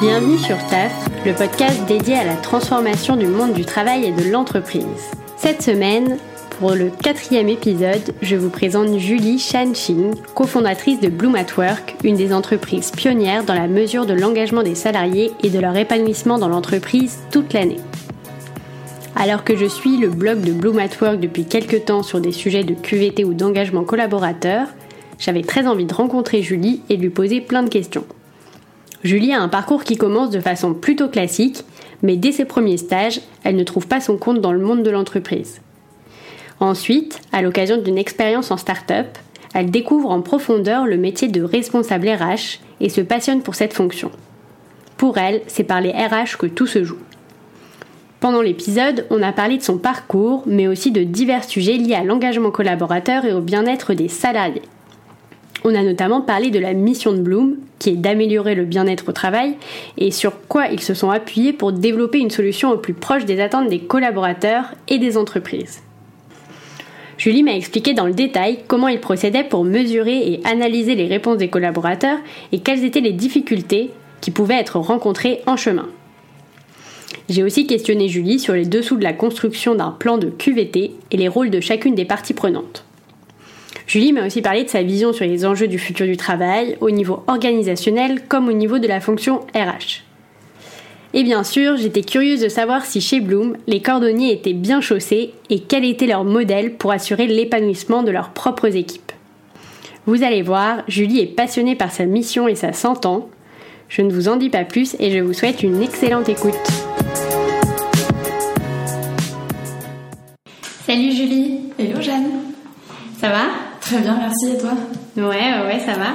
Bienvenue sur TAF, le podcast dédié à la transformation du monde du travail et de l'entreprise. Cette semaine, pour le quatrième épisode, je vous présente Julie Shanxing, cofondatrice de Bloom at Work, une des entreprises pionnières dans la mesure de l'engagement des salariés et de leur épanouissement dans l'entreprise toute l'année. Alors que je suis le blog de Bloom at Work depuis quelques temps sur des sujets de QVT ou d'engagement collaborateur, j'avais très envie de rencontrer Julie et de lui poser plein de questions. Julie a un parcours qui commence de façon plutôt classique, mais dès ses premiers stages, elle ne trouve pas son compte dans le monde de l'entreprise. Ensuite, à l'occasion d'une expérience en start-up, elle découvre en profondeur le métier de responsable RH et se passionne pour cette fonction. Pour elle, c'est par les RH que tout se joue. Pendant l'épisode, on a parlé de son parcours, mais aussi de divers sujets liés à l'engagement collaborateur et au bien-être des salariés. On a notamment parlé de la mission de Bloom, qui est d'améliorer le bien-être au travail, et sur quoi ils se sont appuyés pour développer une solution au plus proche des attentes des collaborateurs et des entreprises. Julie m'a expliqué dans le détail comment ils procédaient pour mesurer et analyser les réponses des collaborateurs et quelles étaient les difficultés qui pouvaient être rencontrées en chemin. J'ai aussi questionné Julie sur les dessous de la construction d'un plan de QVT et les rôles de chacune des parties prenantes. Julie m'a aussi parlé de sa vision sur les enjeux du futur du travail, au niveau organisationnel comme au niveau de la fonction RH. Et bien sûr, j'étais curieuse de savoir si chez Bloom, les cordonniers étaient bien chaussés et quel était leur modèle pour assurer l'épanouissement de leurs propres équipes. Vous allez voir, Julie est passionnée par sa mission et ça s'entend. Je ne vous en dis pas plus et je vous souhaite une excellente écoute. Salut Julie. Hello Jeanne. Ça va? Très bien, merci. Et toi? Ouais, ouais, ça va.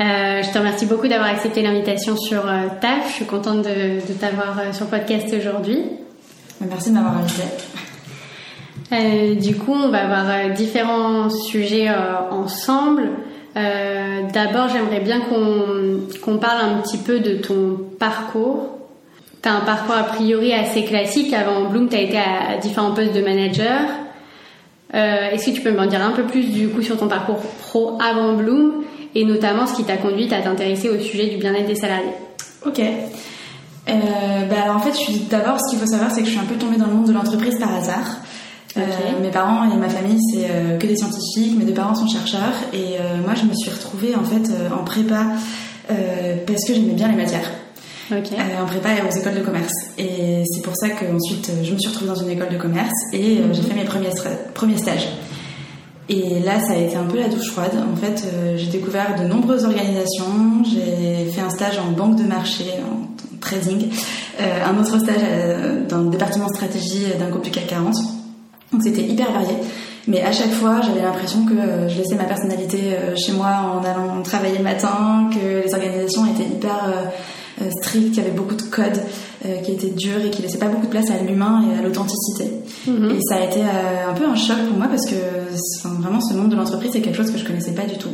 Euh, je te remercie beaucoup d'avoir accepté l'invitation sur euh, TAF. Je suis contente de, t'avoir euh, sur le podcast aujourd'hui. Merci de m'avoir invité. du coup, on va avoir différents sujets ensemble. D'abord, j'aimerais bien qu'on parle un petit peu de ton parcours. Tu as un parcours a priori assez classique. Avant Bloom, tu as été à différents postes de manager. Euh, est-ce que tu peux m'en dire un peu plus du coup sur ton parcours pro avant Bloom et notamment ce qui t'a conduit à t'intéresser au sujet du bien-être des salariés? Ok. Euh, bah alors en fait, je suis d'abord, ce qu'il faut savoir, c'est que je suis un peu tombée dans le monde de l'entreprise par hasard. Euh, mes parents et ma famille, c'est que des scientifiques. Mes deux parents sont chercheurs et moi, je me suis retrouvée en fait en prépa parce que j'aimais bien les matières. Okay. Euh, en prépa et aux écoles de commerce. Et c'est pour ça qu'ensuite je me suis retrouvée dans une école de commerce et euh, j'ai fait mes premiers, premiers stages. Et là, ça a été un peu la douche froide. En fait, euh, j'ai découvert de nombreuses organisations. J'ai fait un stage en banque de marché, en trading, un autre stage dans le département stratégie d'un groupe du CAC 40. Donc c'était hyper varié. Mais à chaque fois, j'avais l'impression que je laissais ma personnalité chez moi en allant travailler le matin, que les organisations étaient hyper euh, strict, qui avait beaucoup de codes, euh, qui étaient durs et qui laissaient pas beaucoup de place à l'humain et à l'authenticité. Mhm. Et ça a été euh, un peu un choc pour moi parce que vraiment ce monde de l'entreprise c'est quelque chose que je connaissais pas du tout.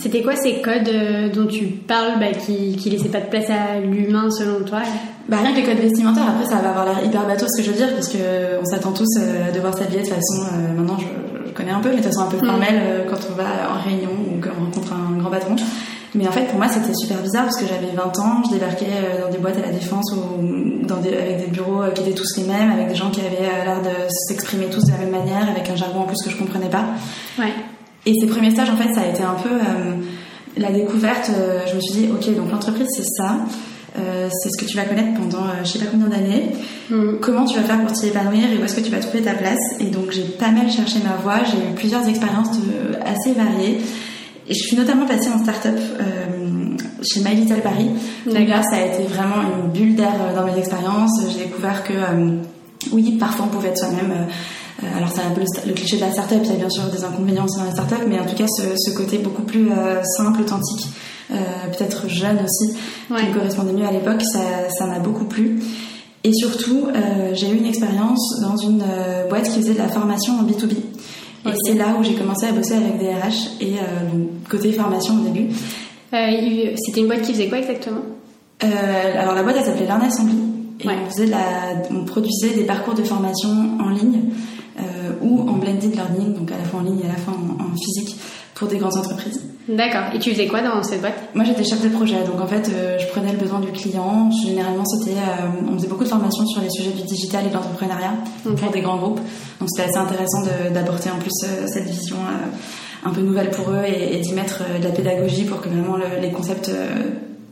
C'était quoi ces codes dont tu parles bah, qui, qui laissaient pas de place à l'humain selon toi? Bah, Rien que les codes vestimentaires, après ça va avoir l'air hyper bateau ce que je veux dire, parce qu'on s'attend tous à devoir s'habiller de façon, maintenant je, connais un peu, mais de façon un peu mhm. formelle quand on va en réunion ou qu'on rencontre un grand patron. Mais en fait, pour moi, c'était super bizarre parce que j'avais 20 ans, je débarquais euh, dans des boîtes à la défense ou dans des, avec des bureaux euh, qui étaient tous les mêmes, avec des gens qui avaient euh, l'air de s'exprimer tous de la même manière, avec un jargon en plus que je comprenais pas. Ouais. Et ces premiers stages, en fait, ça a été un peu la découverte. je me suis dit, ok, donc l'entreprise, c'est ça. c'est ce que tu vas connaître pendant je sais pas combien d'années. Mm. Comment tu vas faire pour t'y épanouir et où est-ce que tu vas trouver ta place? Et donc j'ai pas mal cherché ma voie. J'ai eu plusieurs expériences assez variées. Et je suis notamment passée en start-up euh, chez My Little Paris. Donc là, ça a été vraiment une bulle d'air euh, dans mes expériences. J'ai découvert que, euh, oui, parfois on pouvait être soi-même. alors, c'est un peu le, cliché de la start-up. Il y a bien sûr des inconvénients dans la start-up, mais en tout cas, ce, côté beaucoup plus simple, authentique, peut-être jeune aussi, qui me correspondait mieux à l'époque, ça m'a beaucoup plu. Et surtout, j'ai eu une expérience dans une boîte qui faisait de la formation en B2B. Et c'est là où j'ai commencé à bosser avec des RH et euh, côté formation au début. Euh, C'était une boîte qui faisait quoi exactement? Euh, Alors la boîte elle s'appelait Learn Assembly. Et on, faisait la, on produisait des parcours de formation en ligne euh, ou en blended learning, donc à la fois en ligne et à la fois en, physique pour des grandes entreprises. D'accord. Et tu faisais quoi dans cette boîte? Moi, j'étais chef de projet. Donc, en fait, je prenais le besoin du client. Généralement, c'était, on faisait beaucoup de formations sur les sujets du digital et de l'entrepreneuriat pour des grands groupes. Donc, c'était assez intéressant d'apporter en plus cette vision un peu nouvelle pour eux et, d'y mettre de la pédagogie pour que vraiment les concepts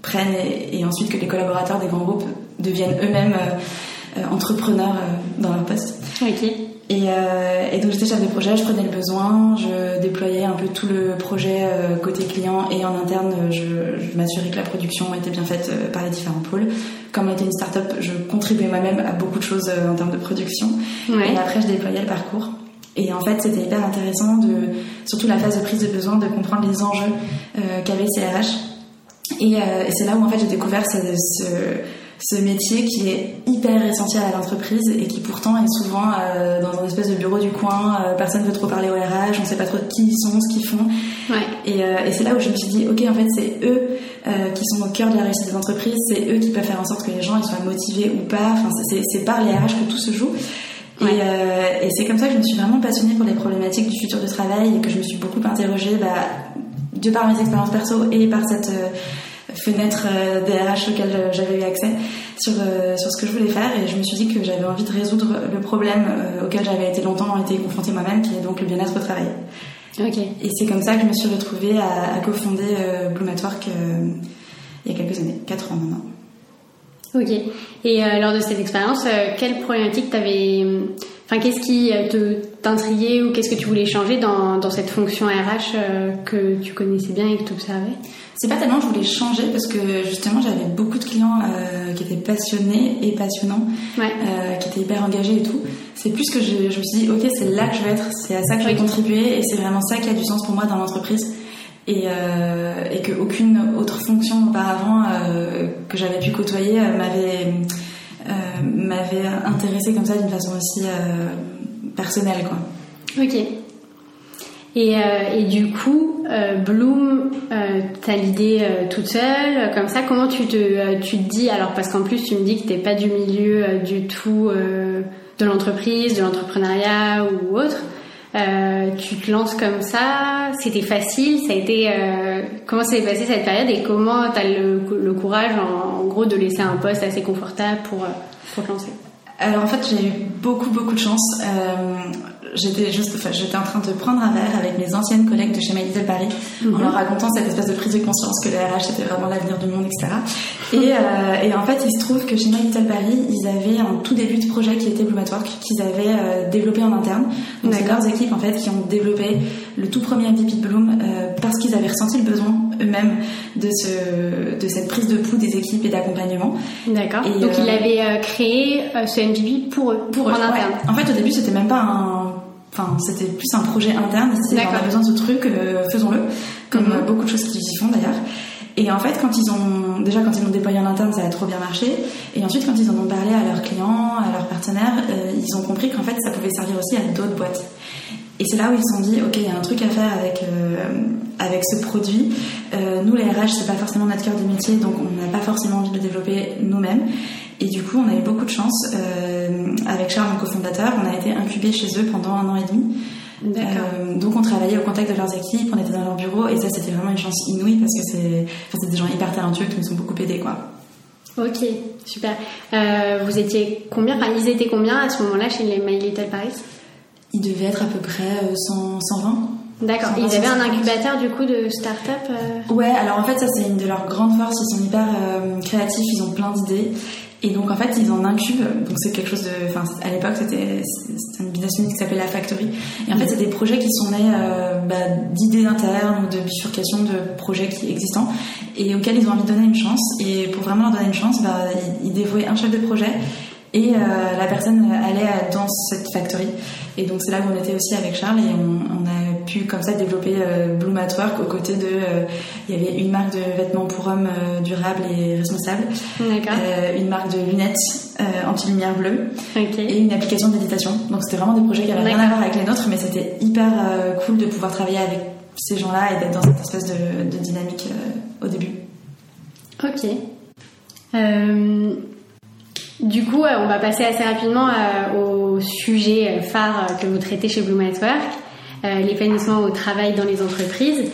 prennent et, ensuite que les collaborateurs des grands groupes deviennent eux-mêmes euh, entrepreneurs euh, dans leur poste. Ok. Et, euh, et, donc j'étais chef de projet, je prenais le besoin, je déployais un peu tout le projet côté client et en interne, je, je m'assurais que la production était bien faite par les différents pôles. Comme on était une start-up, je contribuais moi-même à beaucoup de choses en termes de production. Et après, je déployais le parcours. Et en fait, c'était hyper intéressant, de, surtout la phase de prise de besoin, de comprendre les enjeux qu'avait CRH. Et, et c'est là où en fait j'ai découvert ce, ce ce métier qui est hyper essentiel à l'entreprise et qui pourtant est souvent euh, dans un espèce de bureau du coin, euh, personne ne veut trop parler au RH, on ne sait pas trop qui ils sont, ce qu'ils font. Ouais. Et, euh, et c'est là où je me suis dit, ok, en fait, c'est eux qui sont au cœur de la réussite des entreprises, c'est eux qui peuvent faire en sorte que les gens ils soient motivés ou pas. Enfin, c'est par les RH que tout se joue. Et, et c'est comme ça que je me suis vraiment passionnée pour les problématiques du futur du travail et que je me suis beaucoup interrogée, bah, de par mes expériences perso et par cette fenêtre euh, DRH auquel j'avais eu accès sur, euh, sur ce que je voulais faire et je me suis dit que j'avais envie de résoudre le problème euh, auquel j'avais été longtemps été confrontée moi-même qui est donc le bien-être au travail. Ok. Et c'est comme ça que je me suis retrouvée à, à cofonder Bloom at Work il y a quelques années, 4 ans maintenant. Ok. Et lors de cette expérience, quelle problématique t'avais Enfin, qu'est-ce qui te t'intriguait ou qu'est-ce que tu voulais changer dans, dans cette fonction RH que tu connaissais bien et que tu observais? C'est pas tellement que je voulais changer parce que justement j'avais beaucoup de clients euh, qui étaient passionnés et passionnants, euh, qui étaient hyper engagés et tout. C'est plus que je, me suis dit ok c'est là que je vais être, c'est à ça que je vais contribuer et c'est vraiment ça qui a du sens pour moi dans l'entreprise. Et, euh, et qu'aucune autre fonction auparavant euh, que j'avais pu côtoyer m'avait m'avait intéressé comme ça d'une façon aussi personnelle quoi. Ok. Et, et, du coup, euh, Bloom, euh, t'as l'idée euh, toute seule, comme ça, comment tu te, euh, tu te dis, alors parce qu'en plus tu me dis que t'es pas du milieu du tout de l'entreprise, de l'entrepreneuriat ou autre, tu te lances comme ça, c'était facile, ça a été, comment s'est passé cette période et comment t'as le, le courage en, gros de laisser un poste assez confortable pour, alors en fait j'ai eu beaucoup beaucoup de chance j'étais juste, enfin, j'étais en train de prendre un verre avec mes anciennes collègues de chez My Little Paris, en mhm. leur racontant cette espèce de prise de conscience que le RH c'était vraiment l'avenir du monde, etc. Et, euh, et, en fait, il se trouve que chez My Little Paris, ils avaient un tout début de projet qui était Blue Work, qu'ils avaient euh, développé en interne. Donc c'est leurs équipes en fait qui ont développé le tout premier MVP de Bloom euh, parce qu'ils avaient ressenti le besoin eux-mêmes de ce, de cette prise de pouls des équipes et d'accompagnement. D'accord. Donc ils avaient créé ce MVP pour eux, pour eux, en interne. En fait, au début, c'était même pas un Enfin, c'était plus un projet interne. C'était on a besoin de ce truc, euh, faisons-le, comme mhm. beaucoup de choses qu'ils y font d'ailleurs. Et en fait, quand ils ont déjà quand ils l'ont déployé en interne, ça a trop bien marché. Et ensuite, quand ils en ont parlé à leurs clients, à leurs partenaires, euh, ils ont compris qu'en fait, ça pouvait servir aussi à d'autres boîtes. Et c'est là où ils se sont dit, ok, il y a un truc à faire avec euh, avec ce produit. nous, les RH, c'est pas forcément notre cœur de métier, donc on n'a pas forcément envie de le développer nous-mêmes. Et du coup, on a eu beaucoup de chance. Euh, avec Charles, mon cofondateur, on a été incubés chez eux pendant un an et demi. Euh, donc on travaillait au contact de leurs équipes, on était dans leur bureau et ça c'était vraiment une chance inouïe parce que c'est enfin, des gens hyper talentueux qui nous ont beaucoup aidés quoi. Ok, super. Euh, vous étiez combien, enfin ils étaient combien à ce moment-là chez les My Little Paris? Ils devaient être à peu près 100, 120. D'accord. Ils avaient un incubateur du coup de start-up Ouais, alors en fait ça c'est une de leurs grandes forces, ils sont hyper créatifs, ils ont plein d'idées et donc en fait ils en incubent, donc c'est quelque chose de, enfin à l'époque c'était une business unit qui s'appelait la Factory. Et en fait c'est des projets qui sont nés euh, bah, d'idées internes ou de bifurcation de projets qui existants et auxquels ils ont envie de donner une chance. Et pour vraiment leur donner une chance, bah, ils, dévouaient un chef de projet et euh, la personne allait dans cette factory. Et donc c'est là où on était aussi avec Charles et on, a pu comme ça développer euh, Bloom at Work aux côtés de... Euh, il y avait une marque de vêtements pour hommes euh, durables et responsables, une marque de lunettes anti-lumière bleue et une application de méditation. Donc c'était vraiment des projets qui n'avaient rien à voir avec les nôtres, mais c'était hyper cool de pouvoir travailler avec ces gens-là et d'être dans cette espèce de, de dynamique au début. Ok. Du coup, on va passer assez rapidement au sujet phare que vous traitez chez Blue Network. L'épanouissement au travail dans les entreprises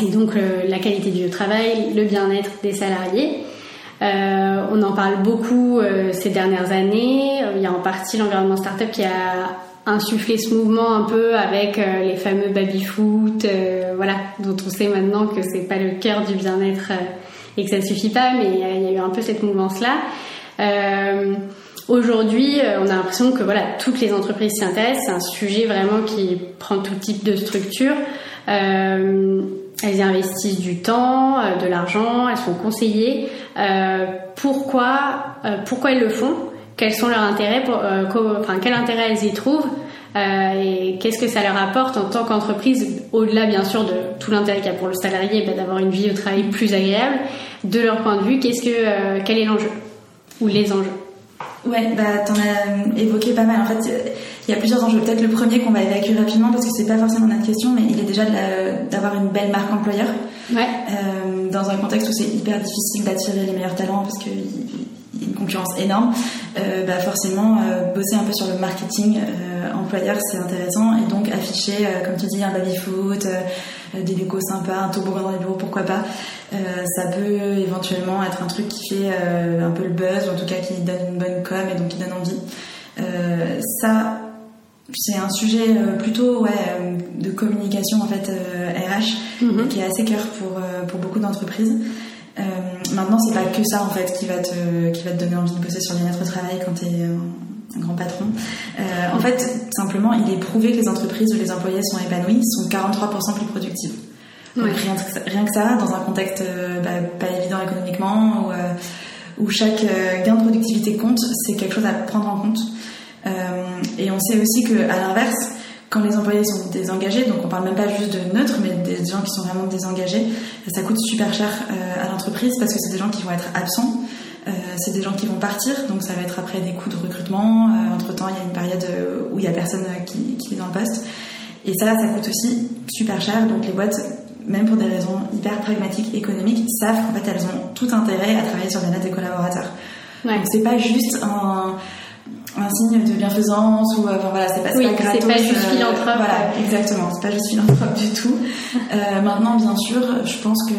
et donc la qualité du travail, le bien-être des salariés. on en parle beaucoup ces dernières années. Il y a en partie l'environnement startup qui a insufflé ce mouvement un peu avec les fameux baby-foot, voilà, dont on sait maintenant que c'est pas le cœur du bien-être et que ça ne suffit pas, mais il y, a eu un peu cette mouvance-là. Euh, Aujourd'hui, euh, on a l'impression que voilà, toutes les entreprises s'y intéressent. C'est un sujet vraiment qui prend tout type de structure. Euh, elles investissent du temps, euh, de l'argent, elles sont conseillées. Euh, pourquoi, euh, pourquoi elles le font? Quels sont leurs intérêts pour, Enfin, quel intérêt elles y trouvent? Et qu'est-ce que ça leur apporte en tant qu'entreprise Au-delà, bien sûr, de tout l'intérêt qu'il y a pour le salarié, bah, d'avoir une vie au travail plus agréable? De leur point de vue, qu'est-ce que, quel est l'enjeu ou les enjeux? Ouais, bah t'en as évoqué pas mal. En fait, il y a plusieurs enjeux. Peut-être le premier qu'on va évacuer rapidement parce que c'est pas forcément notre question, mais il est déjà d'avoir une belle marque employeur. Ouais. Euh, dans un contexte où c'est hyper difficile d'attirer les meilleurs talents parce qu'il y a une concurrence énorme, euh, bah forcément euh, bosser un peu sur le marketing euh, employeur c'est intéressant et donc afficher, euh, comme tu dis, un baby foot, des décos sympas, un toboggan dans les bureaux, pourquoi pas. Euh, ça peut éventuellement être un truc qui fait euh, un peu le buzz, ou en tout cas qui donne une bonne com et donc qui donne envie. Euh, ça, c'est un sujet plutôt ouais, de communication en fait RH mhm. qui est assez cœur pour, pour beaucoup d'entreprises. Euh, maintenant, c'est pas que ça en fait qui va te qui va te donner envie de bosser sur les lettres de travail quand tu es grand patron. Euh, en fait, simplement, il est prouvé que les entreprises où les employés sont épanouis sont 43% plus productives. rien, que ça, dans un contexte euh, bah, pas évident économiquement, où, euh, où chaque gain de productivité compte, c'est quelque chose à prendre en compte. et on sait aussi que, à l'inverse, quand les employés sont désengagés, donc on parle même pas juste de neutres, mais des gens qui sont vraiment désengagés, ça coûte super cher à l'entreprise parce que c'est des gens qui vont être absents. Euh, c'est des gens qui vont partir, donc ça va être après des coûts de recrutement. Euh, entre temps, il y a une période euh, où il y a personne qui, qui est dans le poste. Et ça, ça coûte aussi super cher. Donc les boîtes, même pour des raisons hyper pragmatiques, économiques, savent qu'en fait elles ont tout intérêt à travailler sur les notes des collaborateurs. Ouais. Donc c'est pas juste un, un signe de bienfaisance ou enfin voilà c'est pas, oui, pas c'est pas juste philanthrope voilà exactement c'est pas juste philanthrope du tout euh, maintenant bien sûr je pense que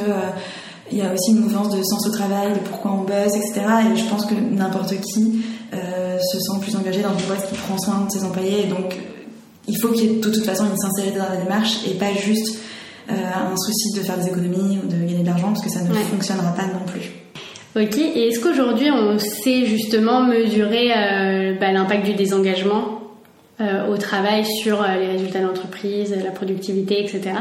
il y a aussi une mouvance de sens au travail, de pourquoi on bosse, etc. Et je pense que n'importe qui euh, se sent plus engagé dans une boîte qui prend soin de ses employés. Et donc, il faut qu'il y ait de toute façon une sincérité dans la démarche et pas juste euh, un souci de faire des économies ou de gagner de l'argent parce que ça ne fonctionnera pas non plus. Ok, et est-ce qu'aujourd'hui on sait justement mesurer euh, bah, l'impact du désengagement au travail sur les résultats d'entreprise, la productivité, etc.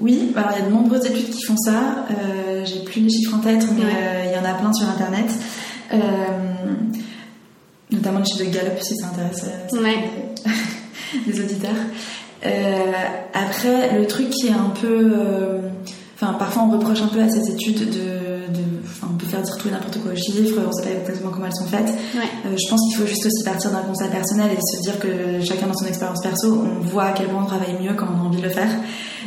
Oui, alors il y a de nombreuses études qui font ça. Euh, J'ai plus les chiffres en tête, mais euh, il y en a plein sur Internet. Euh, notamment les chiffres de Gallup, si ça intéresse ouais. les auditeurs. Après, le truc qui est un peu... Enfin, parfois on reproche un peu à ces études de... faire dire tout et n'importe quoi aux chiffres, on sait pas exactement comment elles sont faites. Ouais. je pense qu'il faut juste aussi partir d'un constat personnel et se dire que chacun dans son expérience perso, on voit à quel point on travaille mieux quand on a envie de le faire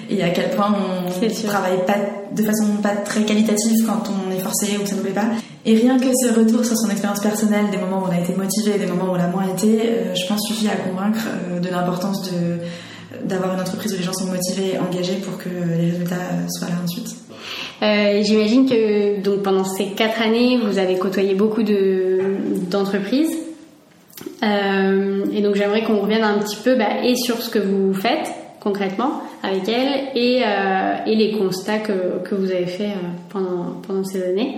et à quel point on travaille pas de façon pas très qualitative quand on est forcé ou que ça ne plaît pas. Et rien que ce retour sur son expérience personnelle, des moments où on a été motivé, des moments où on l'a moins été, euh, je pense suffit à convaincre euh, de l'importance de d'avoir une entreprise où les gens sont motivés et engagés pour que les résultats soient là. Euh, J'imagine que donc pendant ces quatre années, vous avez côtoyé beaucoup de d'entreprises. Euh, et donc j'aimerais qu'on revienne un petit peu bah, et sur ce que vous faites concrètement avec elle et, euh, et les constats que, que, vous avez fait euh, pendant, pendant ces années.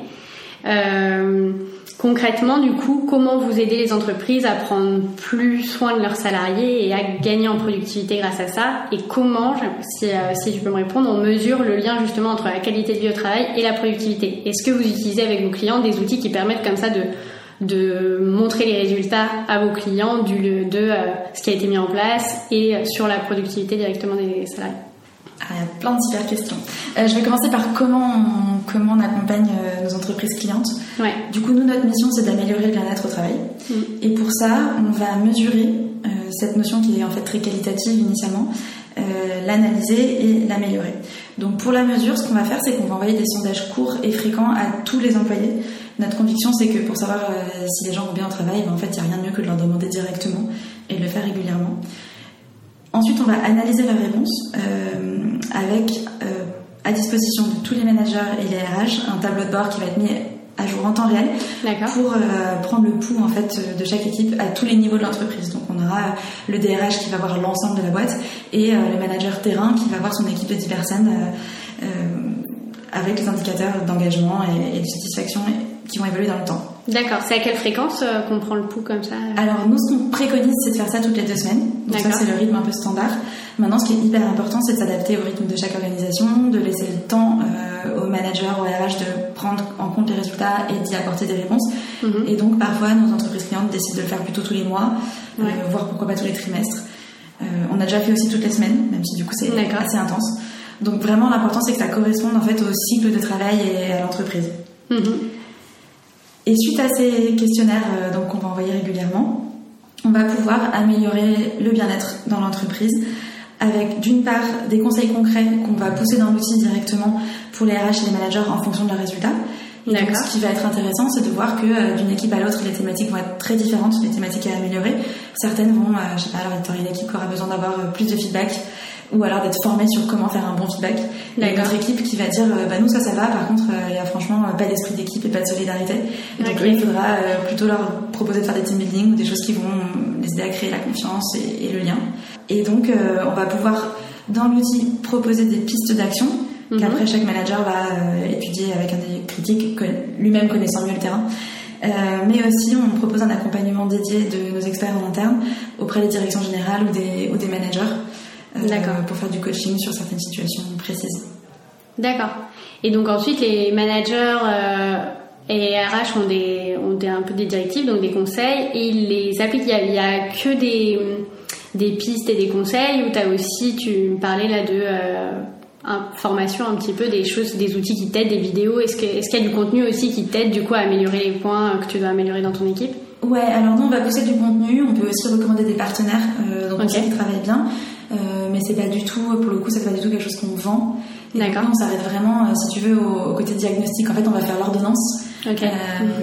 Concrètement, du coup, comment vous aidez les entreprises à prendre plus soin de leurs salariés et à gagner en productivité grâce à ça Et comment, si, euh, si tu peux me répondre, on mesure le lien justement entre la qualité de vie au travail et la productivité Est-ce que vous utilisez avec vos clients des outils qui permettent comme ça de de montrer les résultats à vos clients du, de euh, ce qui a été mis en place et sur la productivité directement des salariés ah, il y a plein de super questions. Euh, je vais commencer par comment on, comment on accompagne nos entreprises clientes. Ouais. Du coup, nous, notre mission, c'est d'améliorer le bien-être au travail. Mm. Et pour ça, on va mesurer cette notion qui est en fait très qualitative initialement, l'analyser et l'améliorer. Donc pour la mesure, ce qu'on va faire, c'est qu'on va envoyer des sondages courts et fréquents à tous les employés notre conviction, c'est que pour savoir euh, si les gens vont bien au travail, ben, en fait, il n'y a rien de mieux que de leur demander directement et de le faire régulièrement. Ensuite, on va analyser leurs réponses avec à disposition de tous les managers et les RH un tableau de bord qui va être mis à jour en temps réel pour prendre le pouls en fait de chaque équipe à tous les niveaux de l'entreprise. Donc on aura le DRH qui va voir l'ensemble de la boîte et le manager terrain qui va voir son équipe de 10 personnes avec les indicateurs d'engagement et, de satisfaction qui vont évoluer dans le temps. D'accord. C'est à quelle fréquence euh, qu'on prend le pouls comme ça Alors nous, ce qu'on préconise, c'est de faire ça toutes les deux semaines. Donc ça, c'est le rythme un peu standard. Maintenant, ce qui est hyper important, c'est de s'adapter au rythme de chaque organisation, de laisser le temps euh, aux managers, aux RH de prendre en compte les résultats et d'y apporter des réponses. Mhm. Et donc, parfois, nos entreprises clientes décident de le faire plutôt tous les mois, euh, voire pourquoi pas tous les trimestres. on a déjà fait aussi toutes les semaines, même si du coup c'est assez intense. Donc vraiment, l'important, c'est que ça corresponde en fait au cycle de travail et à l'entreprise. Mhm. Et suite à ces questionnaires euh, donc qu'on va envoyer régulièrement, on va pouvoir améliorer le bien-être dans l'entreprise avec d'une part des conseils concrets qu'on va pousser dans l'outil directement pour les RH et les managers en fonction de leurs résultats. Et donc, ce qui va être intéressant, c'est de voir que euh, d'une équipe à l'autre, les thématiques vont être très différentes, les thématiques à améliorer. Certaines vont, euh, je sais pas, alors une équipe qui aura besoin d'avoir plus de feedback ou alors d'être formé sur comment faire un bon feedback. Et notre équipe qui va dire euh, bah nous ça ça va, par contre euh, il y a franchement pas d'esprit d'équipe et pas de solidarité. donc il faudra euh, plutôt leur proposer de faire des team building ou des choses qui vont les aider à créer la confiance et, le lien. Et donc on va pouvoir dans l'outil proposer des pistes d'action mhm. qu'après chaque manager va étudier avec un des critiques lui-même connaissant mieux le terrain. mais aussi, on propose un accompagnement dédié de nos experts en interne auprès des directions générales ou des, ou des managers euh, pour faire du coaching sur certaines situations précises. D'accord. Et donc ensuite, les managers euh, et RH ont, des, ont des, un peu des directives, donc des conseils, et ils les appliquent. Il n'y a, que des, des pistes et des conseils, ou tu as aussi, tu me parlais là de euh, formation un petit peu, des choses, des outils qui t'aident, des vidéos. Est-ce qu'il est qu'il y a du contenu aussi qui t'aide du coup à améliorer les points que tu dois améliorer dans ton équipe? Ouais, alors nous on va pousser du contenu, on peut aussi recommander des partenaires, euh, donc okay. qui travaillent bien. Euh, mais c'est pas du tout, pour le coup, c'est pas du tout quelque chose qu'on vend. D'accord. On s'arrête vraiment, euh, si tu veux, au, côté diagnostic. En fait, on va faire l'ordonnance. Okay. Euh,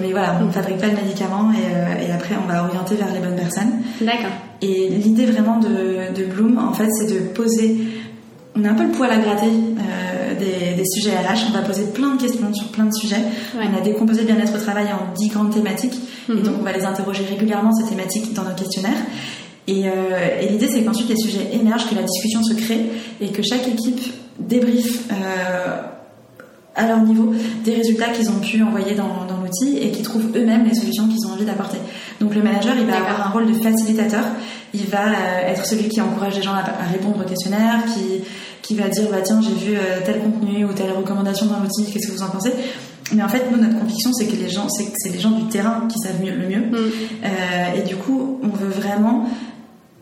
mais voilà, on ne fabrique pas le médicament et, et, après, on va orienter vers les bonnes personnes. D'accord. Et l'idée vraiment de, de, Bloom, en fait, c'est de poser. On a un peu le poil à gratter des, des, sujets RH. On va poser plein de questions sur plein de sujets. On a décomposé le bien-être au travail en 10 grandes thématiques. Et mhm. donc, on va les interroger régulièrement, ces thématiques, dans nos questionnaires. Euh, et, l'idée, c'est qu'ensuite les sujets émergent, que la discussion se crée et que chaque équipe débriefe euh, à leur niveau des résultats qu'ils ont pu envoyer dans, l'outil et qui trouvent eux-mêmes les solutions qu'ils ont envie d'apporter. Donc le manager, il va avoir un rôle de facilitateur. Il va euh, être celui qui encourage les gens à, répondre au questionnaire, qui, qui va dire bah tiens j'ai vu tel contenu ou telle recommandation dans l'outil, qu'est-ce que vous en pensez? Mais en fait, nous, notre conviction, c'est que les gens, c'est les gens du terrain qui savent mieux, le mieux. Mm. et du coup, on veut vraiment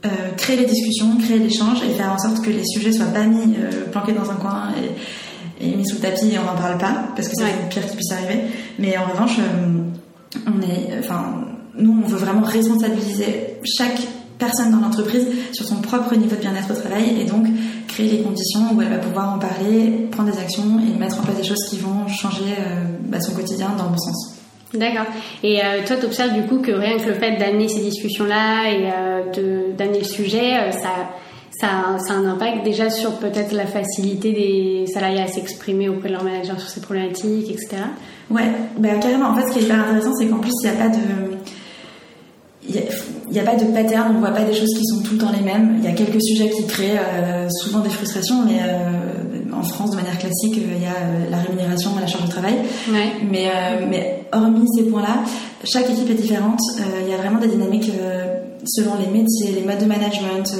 euh, créer les discussions, créer l'échange et faire en sorte que les sujets soient pas mis, euh, planqués dans un coin et, mis sous le tapis et on n'en parle pas parce que c'est le pire qui puisse arriver. Mais en revanche, euh, on est, enfin, nous, on veut vraiment responsabiliser chaque personne dans l'entreprise sur son propre niveau de bien-être au travail et donc créer les conditions où elle va pouvoir en parler, prendre des actions et mettre en place des choses qui vont changer bah, son quotidien dans le bon sens. D'accord. Et euh, toi, tu observes du coup que rien que le fait d'amener ces discussions-là et euh, d'amener le sujet, euh, ça, ça, ça, a un impact déjà sur peut-être la facilité des salariés à s'exprimer auprès de leur manager sur ces problématiques, etc. Ouais, bah, carrément. En fait, ce qui est hyper intéressant, c'est qu'en plus, il n'y a pas de. Il n'y a, pas de pattern, on ne voit pas des choses qui sont tout le temps les mêmes. Il y a quelques sujets qui créent souvent des frustrations, mais en France, de manière classique, il y a la rémunération, la charge de travail. Mais, euh, mais hormis ces points-là, chaque équipe est différente. Euh, il y a vraiment des dynamiques selon les métiers, les modes de management,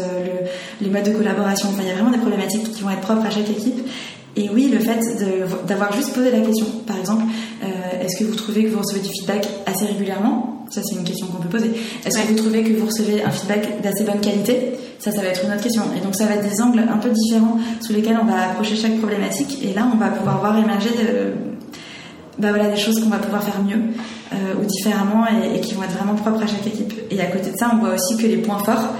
les modes de collaboration. Enfin, il y a vraiment des problématiques qui vont être propres à chaque équipe. Et oui, le fait d'avoir juste posé la question, par exemple, est-ce que vous trouvez que vous recevez du feedback assez régulièrement? Ça, c'est une question qu'on peut poser. Est-ce que vous trouvez que vous recevez un feedback d'assez bonne qualité? Ça, ça va être une autre question. Et donc, ça va être des angles un peu différents sous lesquels on va approcher chaque problématique. Et là, on va pouvoir voir émerger de, bah voilà, des choses qu'on va pouvoir faire mieux euh, ou différemment et, qui vont être vraiment propres à chaque équipe. Et à côté de ça, on voit aussi que les points forts,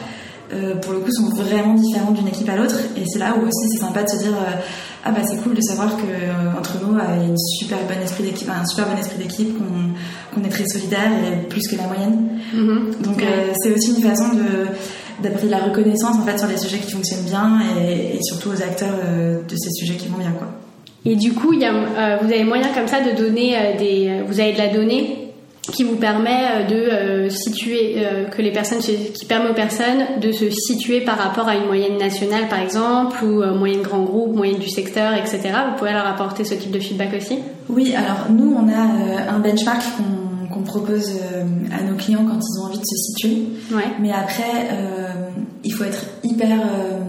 euh, pour le coup, sont vraiment différents d'une équipe à l'autre. Et c'est là où aussi c'est sympa de se dire euh, ah bah c'est cool de savoir que euh, entre nous il y a une super bon esprit d'équipe, un super bon esprit d'équipe, qu'on est très solidaire et plus que la moyenne. Mm-hmm. Donc c'est aussi une façon de d'apporter de la reconnaissance en fait sur les sujets qui fonctionnent bien et, surtout aux acteurs de ces sujets qui vont bien quoi. Et du coup, il y a, vous avez moyen comme ça de donner des, vous avez de la donnée qui vous permet de situer que les personnes qui permet aux personnes de se situer par rapport à une moyenne nationale par exemple ou moyenne grand groupe, moyenne du secteur, etc. Vous pouvez leur apporter ce type de feedback aussi? Oui, alors nous on a un benchmark qu'on propose euh, à nos clients quand ils ont envie de se situer. Mais après, euh, il faut être hyper euh,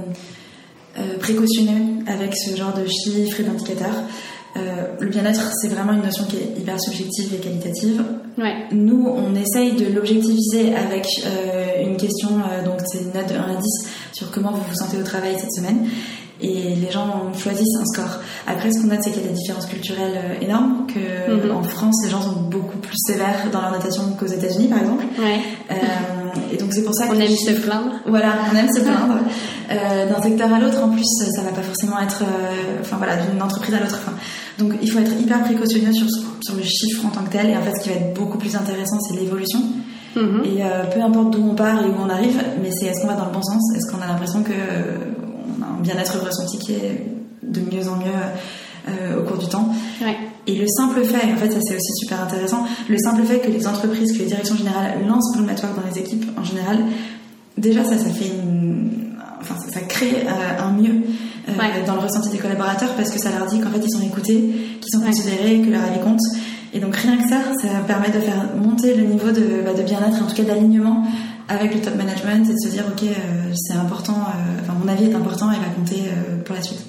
précautionneux avec ce genre de chiffres et d'indicateurs. le bien-être, c'est vraiment une notion qui est hyper subjective et qualitative. Nous, on essaye de l'objectiviser avec une question, donc c'est une note de 1 à 10 sur comment vous vous sentez au travail cette semaine et les gens choisissent un score. Après, ce qu'on note, c'est qu'il y a des différences culturelles euh, énormes, que mhm. en France, les gens sont beaucoup plus sévères dans leur notation qu'aux États-Unis, par exemple. Ouais. Euh, et donc c'est pour ça qu'on aime se plaindre. Voilà, on aime se plaindre. euh, d'un secteur à l'autre, en plus, ça va pas forcément être, euh, enfin voilà, d'une entreprise à l'autre. Enfin, donc il faut être hyper précautionneux sur sur le chiffre en tant que tel. Et en fait, ce qui va être beaucoup plus intéressant, c'est l'évolution. Mhm. Et euh, peu importe d'où on part et où on arrive, mais c'est est-ce qu'on va dans le bon sens? Est-ce qu'on a l'impression que un bien-être ressenti qui est de mieux en mieux euh, au cours du temps. Et le simple fait, en fait ça c'est aussi super intéressant, le simple fait que les entreprises, que les directions générales lancent Bloom Network dans les équipes en général, déjà ça, ça fait une... Enfin, ça, crée euh, un mieux euh, dans le ressenti des collaborateurs parce que ça leur dit qu'en fait ils sont écoutés, qu'ils sont considérés, que leur avis compte. Et donc rien que ça, ça permet de faire monter le niveau de, bah, de bien-être, en tout cas d'alignement avec le top management et de se dire ok euh, c'est important, euh, enfin mon avis est important et va compter euh, pour la suite.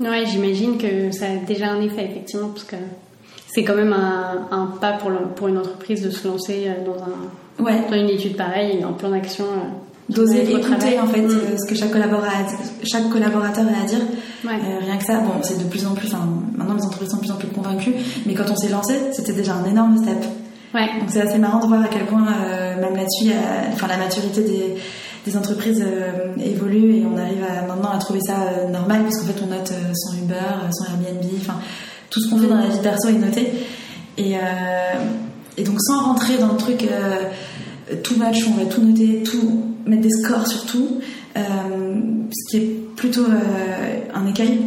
Ouais, j'imagine que ça a déjà un effet effectivement parce que c'est quand même un, un pas pour, pour une entreprise de se lancer dans, un, ouais. dans une étude pareille, en plan d'action. D'oser écouter en fait mm. ce que chaque collaborateur, chaque collaborateur a à dire. rien que ça, bon, c'est de plus en plus. maintenant, les entreprises sont de plus en plus convaincues, mais quand on s'est lancé, c'était déjà un énorme step. Ouais. Donc c'est assez marrant de voir à quel point, euh, même là-dessus, enfin la maturité des, des entreprises euh, évolue et on arrive à, maintenant à trouver ça euh, normal parce qu'en fait on note son Uber, son Airbnb, enfin tout ce qu'on fait dans la vie perso est noté. Et, et donc sans rentrer dans le truc tout match, on va tout noter, tout mettre des scores sur tout, ce qui est plutôt un écueil.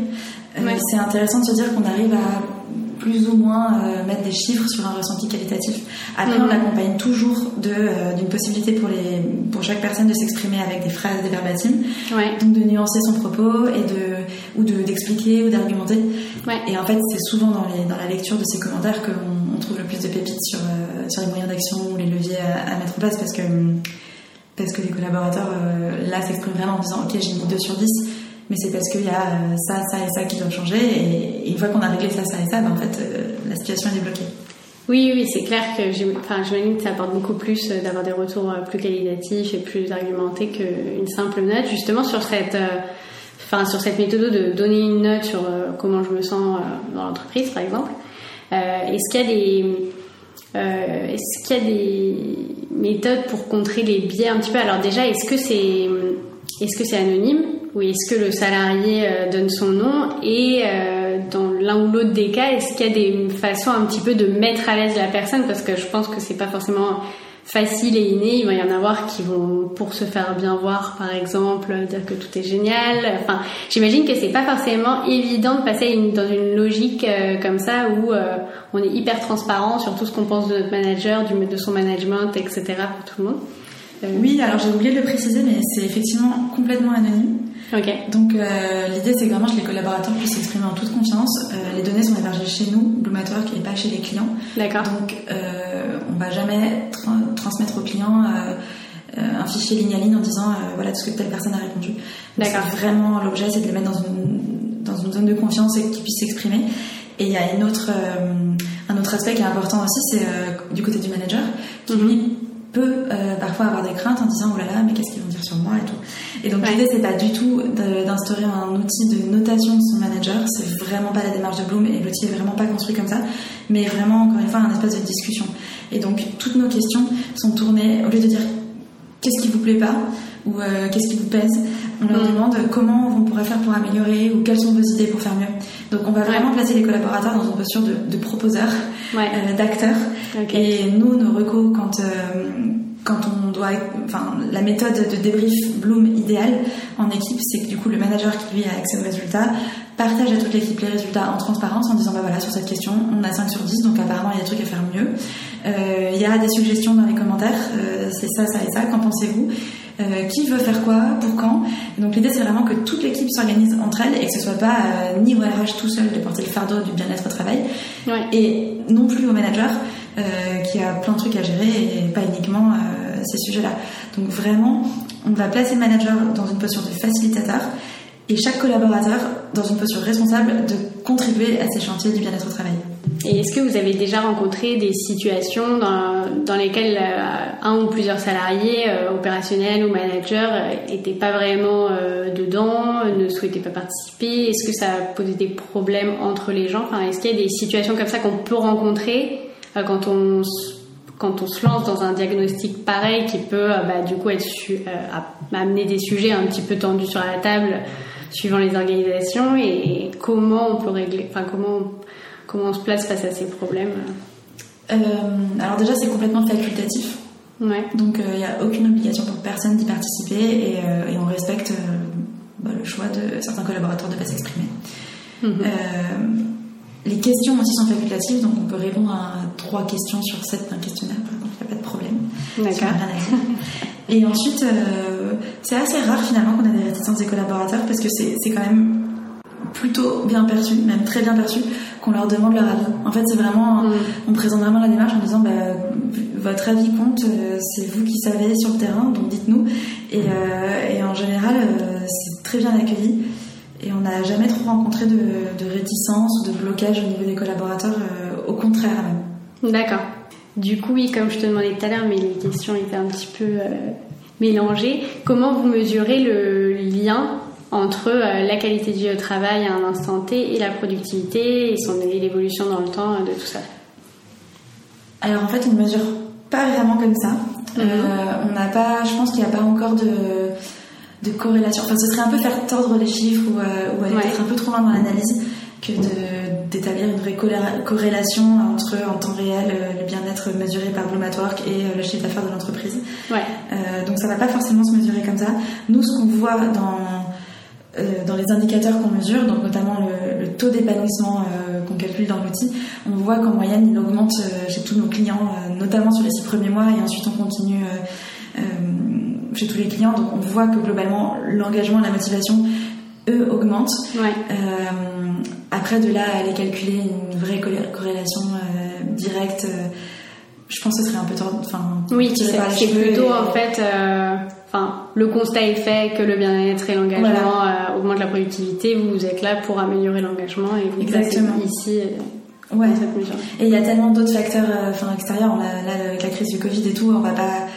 C'est intéressant de se dire qu'on arrive à plus ou moins euh, mettre des chiffres sur un ressenti qualitatif. Après, on mhm. accompagne toujours euh, d'une possibilité pour, les, pour chaque personne de s'exprimer avec des phrases, des verbatims, donc de nuancer son propos et de, ou d'expliquer ou d'argumenter. Et en fait, c'est souvent dans, les, dans la lecture de ces commentaires qu'on on trouve le plus de pépites sur, euh, sur les moyens d'action ou les leviers à, mettre en place parce que, parce que les collaborateurs là s'expriment vraiment en disant Ok, j'ai mis 2 sur 10 mais c'est parce qu'il y a euh, ça, ça et ça qui doivent changer. Et, une fois qu'on a réglé ça, ça et ça, ben en fait, euh, la situation est débloquée. Oui, oui, c'est clair que j'imagine que ça apporte beaucoup plus euh, d'avoir des retours plus qualitatifs et plus argumentés qu'une simple note, justement sur cette, enfin, sur cette méthode de donner une note sur comment je me sens dans l'entreprise, par exemple. est-ce qu'il y a des est-ce qu'il y a des méthodes pour contrer les biais un petit peu? Alors déjà, est-ce que c'est est-ce que c'est anonyme ou est-ce que le salarié euh, donne son nom Et euh, dans l'un ou l'autre des cas, est-ce qu'il y a des façons un petit peu de mettre à l'aise la personne? Parce que je pense que c'est pas forcément facile et inné. Il va y en avoir qui vont, pour se faire bien voir, par exemple, dire que tout est génial. Enfin, j'imagine que c'est pas forcément évident de passer dans une logique euh, comme ça où on est hyper transparent sur tout ce qu'on pense de notre manager, du, de son management, etc. pour tout le monde. Oui, alors j'ai oublié de le préciser, mais c'est effectivement complètement anonyme. Donc euh, l'idée c'est que vraiment que les collaborateurs puissent s'exprimer en toute confiance. Euh, les données sont hébergées chez nous, Bloomatwork, et pas chez les clients. D'accord. Donc euh, on va jamais transmettre aux clients un fichier ligne à ligne en disant voilà tout ce que telle personne a répondu. D'accord. Vraiment l'objet c'est de les mettre dans une, dans une zone de confiance et qu'ils puissent s'exprimer. Et il y a une autre, un autre aspect qui est important aussi, c'est du côté du manager, qui mhm. lui peut euh, parfois avoir des craintes en disant oh là là mais qu'est-ce qu'ils vont dire sur moi et tout. Et donc l'idée c'est pas du tout d'instaurer un outil de notation de son manager. C'est vraiment pas la démarche de Bloom et l'outil est vraiment pas construit comme ça mais vraiment encore une fois un espace de discussion. Et donc toutes nos questions sont tournées au lieu de dire qu'est-ce qui vous plaît pas ou euh, qu'est-ce qui vous pèse? On leur mm. demande comment on pourrait faire pour améliorer ou quelles sont vos idées pour faire mieux. Donc on va vraiment placer les collaborateurs dans une posture de, de proposeur, euh, d'acteur. Et nous, nos recos, quand, euh, quand on doit, enfin, la méthode de débrief Bloom idéale en équipe, c'est que du coup le manager qui lui a accès aux résultats partage à toute l'équipe les résultats en transparence en disant bah voilà sur cette question on a 5 sur 10 donc apparemment il y a des trucs à faire mieux. Euh, il y a des suggestions dans les commentaires, euh, c'est ça, ça et ça, qu'en pensez-vous? Euh, qui veut faire quoi, pour quand. donc l'idée c'est vraiment que toute l'équipe s'organise entre elles et que ce soit pas ni au RH tout seul de porter le fardeau du bien-être au travail et non plus au manager qui a plein de trucs à gérer et pas uniquement ces sujets-là. Donc vraiment, on va placer le manager dans une posture de facilitateur chaque collaborateur dans une posture responsable de contribuer à ces chantiers du bien-être au travail. Et est-ce que vous avez déjà rencontré des situations dans, lesquelles euh, un ou plusieurs salariés, euh, opérationnels ou managers, n'étaient euh, pas vraiment dedans, ne souhaitaient pas participer? Est-ce que ça a posé des problèmes entre les gens? Enfin, Est-ce qu'il y a des situations comme ça qu'on peut rencontrer quand on quand on se lance dans un diagnostic pareil qui peut bah, du coup amener des sujets un petit peu tendus sur la table suivant les organisations et comment on peut régler enfin comment Comment on se place face à ces problèmes euh, Alors déjà, c'est complètement facultatif. Ouais. Donc il euh, n'y a aucune obligation pour personne d'y participer et, euh, on respecte bah, le choix de certains collaborateurs de ne pas s'exprimer. Mhm. les questions aussi sont facultatives, donc on peut répondre à trois questions sur sept d'un questionnaire, donc il n'y a pas de problème. D'accord. Et ensuite, c'est assez rare finalement qu'on ait des réticences des collaborateurs parce que c'est quand même plutôt bien perçu, même très bien perçu, qu'on leur demande leur avis. En fait, c'est vraiment, mm. on présente vraiment la démarche en disant, bah, votre avis compte, euh, c'est vous qui savez sur le terrain, donc dites-nous. Et, euh, en général, euh, c'est très bien accueilli. Et on n'a jamais trop rencontré de, de, réticence ou de blocage au niveau des collaborateurs, au contraire même. D'accord. Du coup, oui, comme je te demandais tout à l'heure, mais les questions étaient un petit peu mélangées. Comment vous mesurez le lien entre euh, la qualité de vie au travail à un instant T et la productivité et, son, l'évolution dans le temps de tout ça? Alors en fait, on ne mesure pas vraiment comme ça. Mhm. Euh, on n'a pas, je pense qu'il n'y a pas encore de, de corrélation. Enfin, ce serait un peu faire tordre les chiffres ou, euh, ou aller peut-être un peu trop loin dans l'analyse que d'établir une vraie corrélation entre en temps réel le bien-être mesuré par Bloom et le chiffre d'affaires de l'entreprise. Ouais. donc ça va pas forcément se mesurer comme ça. Nous, ce qu'on voit dans euh, dans les indicateurs qu'on mesure, donc notamment le, taux d'épanouissement euh, qu'on calcule dans l'outil, on voit qu'en moyenne il augmente euh, chez tous nos clients, notamment sur les six premiers mois, et ensuite on continue chez tous les clients. Donc on voit que globalement l'engagement et la motivation, eux, augmentent. Ouais. après de là à aller calculer une vraie corrélation directe, je pense que ce serait un peu tort. Enfin, oui, c'est plutôt en fait enfin, le constat est fait que le bien-être et l'engagement euh, augmentent la productivité. Vous, vous êtes là pour améliorer l'engagement et vous Exactement. ici. Euh, ouais. Et il y a tellement d'autres facteurs euh, enfin, extérieurs. Là, avec la crise du Covid et tout, on va pas.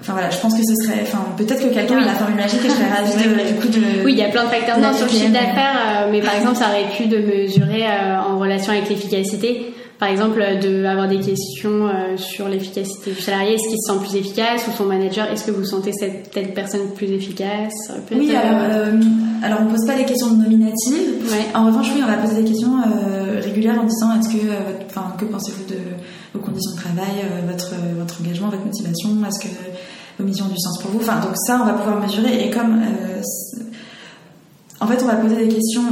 Enfin voilà, je pense que ce serait. Enfin, peut-être que quelqu'un a la formule magique et je serais ravie de, du coup de. Oui, il y a plein de facteurs non, sur le chiffre d'affaires, mais par exemple, ça aurait pu de mesurer en relation avec l'efficacité par exemple, d'avoir des questions euh, sur l'efficacité du salarié. Est-ce qu'il se sent plus efficace ou son manager Est-ce que vous sentez cette telle personne plus efficace Oui, alors, euh, alors on pose pas les questions nominatives. En revanche, oui, on va poser des questions euh, régulières en disant est-ce que, enfin, que pensez-vous de vos conditions de travail, votre votre engagement, votre motivation? Est-ce que vos missions ont du sens pour vous Enfin, donc ça, on va pouvoir mesurer. Et comme en fait, on va poser des questions.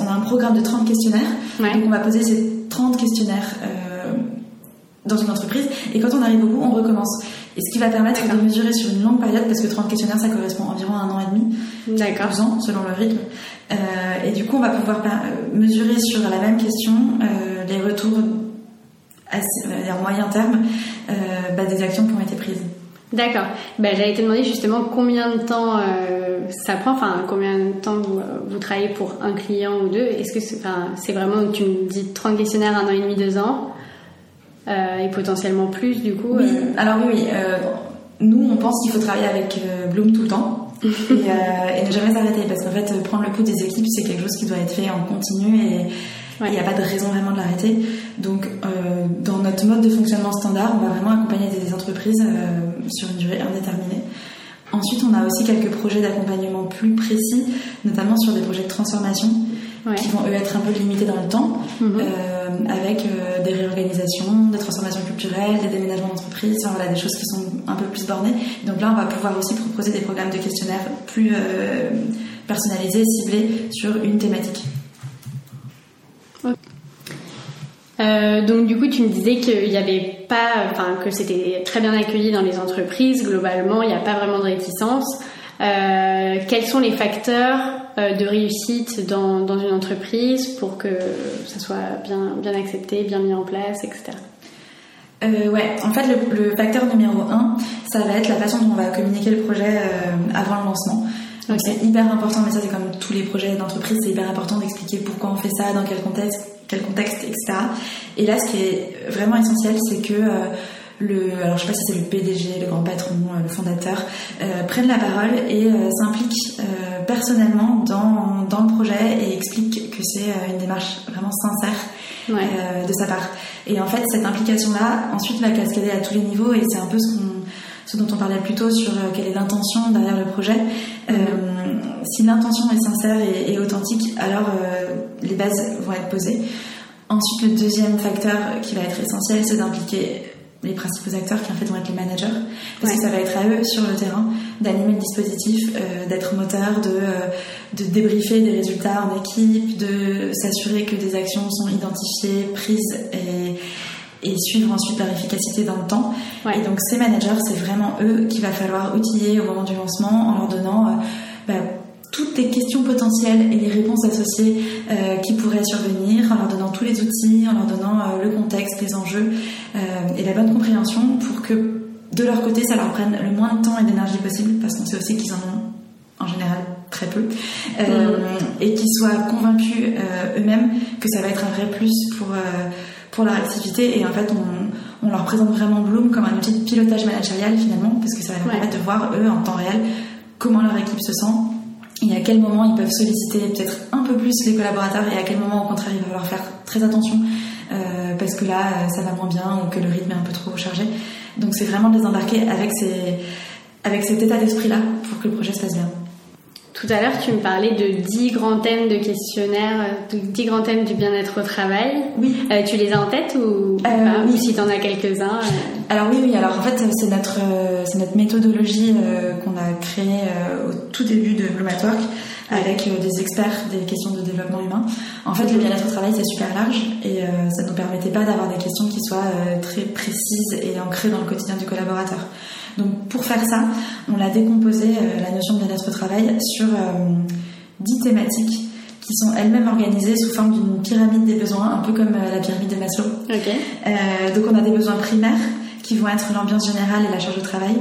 on a un programme de 30 questionnaires. Donc, on va poser ces 30 questionnaires euh, dans une entreprise et quand on arrive au bout, on recommence. Et ce qui va permettre de mesurer sur une longue période, parce que 30 questionnaires, ça correspond environ à un an et demi, deux ans, selon le rythme. Euh, et du coup, on va pouvoir euh, mesurer sur la même question les retours à moyen terme bah, des actions qui ont été prises. D'accord. Bah, J'allais te demander justement combien de temps ça prend, enfin combien de temps vous, vous, travaillez pour un client ou deux Est-ce que c'est vraiment, tu me dis 30 questionnaires, un an et demi, deux ans, euh, et potentiellement plus du coup Oui, euh? alors oui. Euh, nous on pense qu'il faut travailler avec Bloom tout le temps. et, ne jamais s'arrêter parce qu'en fait prendre le coup des équipes c'est quelque chose qui doit être fait en continu et il n'y a pas de raison vraiment de l'arrêter donc dans notre mode de fonctionnement standard on va vraiment accompagner des entreprises sur une durée indéterminée Ensuite, on a aussi quelques projets d'accompagnement plus précis, notamment sur des projets de transformation qui vont eux être un peu limités dans le temps, mhm. euh, avec euh, des réorganisations, des transformations culturelles, des déménagements d'entreprise, enfin, voilà, des choses qui sont un peu plus bornées. Donc là, on va pouvoir aussi proposer des programmes de questionnaires plus personnalisés, ciblés sur une thématique. Euh, donc du coup, tu me disais qu'il n'y avait pas, enfin que c'était très bien accueilli dans les entreprises. Globalement, il n'y a pas vraiment de réticence. Euh, quels sont les facteurs euh, de réussite dans, dans, une entreprise pour que ça soit bien, bien accepté, bien mis en place, etc. Euh, ouais, en fait, le, le, facteur numéro un, ça va être la façon dont on va communiquer le projet avant le lancement. Donc c'est hyper important, mais ça c'est comme tous les projets d'entreprise, c'est hyper important d'expliquer pourquoi on fait ça, dans quel contexte, quel contexte, etc. Et là, ce qui est vraiment essentiel, c'est que euh, le, alors je sais pas si c'est le PDG, le grand patron, euh, le fondateur, euh, prenne la parole et euh, s'implique personnellement dans, dans le projet et explique que c'est une démarche vraiment sincère de sa part. Et en fait, cette implication-là, ensuite, va cascader à tous les niveaux et c'est un peu ce qu'on ce dont on parlait plus tôt sur quelle est l'intention derrière le projet. si l'intention est sincère et, et authentique, alors les bases vont être posées. Ensuite, le deuxième facteur qui va être essentiel, c'est d'impliquer les principaux acteurs qui en fait vont être les managers, parce que ça va être à eux sur le terrain d'animer le dispositif, euh, d'être moteur, de, euh, de débriefer des résultats en équipe, de s'assurer que des actions sont identifiées, prises et, et suivre ensuite leur efficacité dans le temps. Et donc ces managers, c'est vraiment eux qu'il va falloir outiller au moment du lancement en leur donnant euh, bah, toutes les questions potentielles et les réponses associées euh, qui pourraient survenir, en leur donnant tous les outils, en leur donnant euh, le contexte, les enjeux et la bonne compréhension pour que de leur côté ça leur prenne le moins de temps et d'énergie possible parce qu'on sait aussi qu'ils en ont en général très peu et qu'ils soient convaincus eux-mêmes que ça va être un vrai plus pour, pour leur activité et en fait on, on leur présente vraiment Bloom comme un outil de pilotage managérial finalement parce que ça va leur permettre de voir eux en temps réel comment leur équipe se sent et à quel moment ils peuvent solliciter peut-être un peu plus les collaborateurs et à quel moment au contraire il va falloir faire très attention euh, parce que là ça va moins bien ou que le rythme est un peu trop chargé. Donc c'est vraiment de les embarquer avec, ces, avec cet état d'esprit-là pour que le projet se passe bien. Tout à l'heure, tu me parlais de 10 grands thèmes de questionnaire, de 10 grands thèmes du bien-être au travail. Oui. Euh, tu les as en tête ou, pas euh, oui. si tu en as quelques-uns euh. Alors oui, oui. Alors en fait, c'est notre, c'est notre méthodologie qu'on a créée au tout début de Bloom Work avec des experts des questions de développement humain. En fait, le bien-être au travail, c'est super large et ça ne nous permettait pas d'avoir des questions qui soient très précises et ancrées dans le quotidien du collaborateur. Donc pour faire ça, on a décomposé euh, la notion de bien-être au travail sur euh, dix thématiques qui sont elles-mêmes organisées sous forme d'une pyramide des besoins, un peu comme euh, la pyramide de Maslow. donc on a des besoins primaires qui vont être l'ambiance générale et la charge de travail,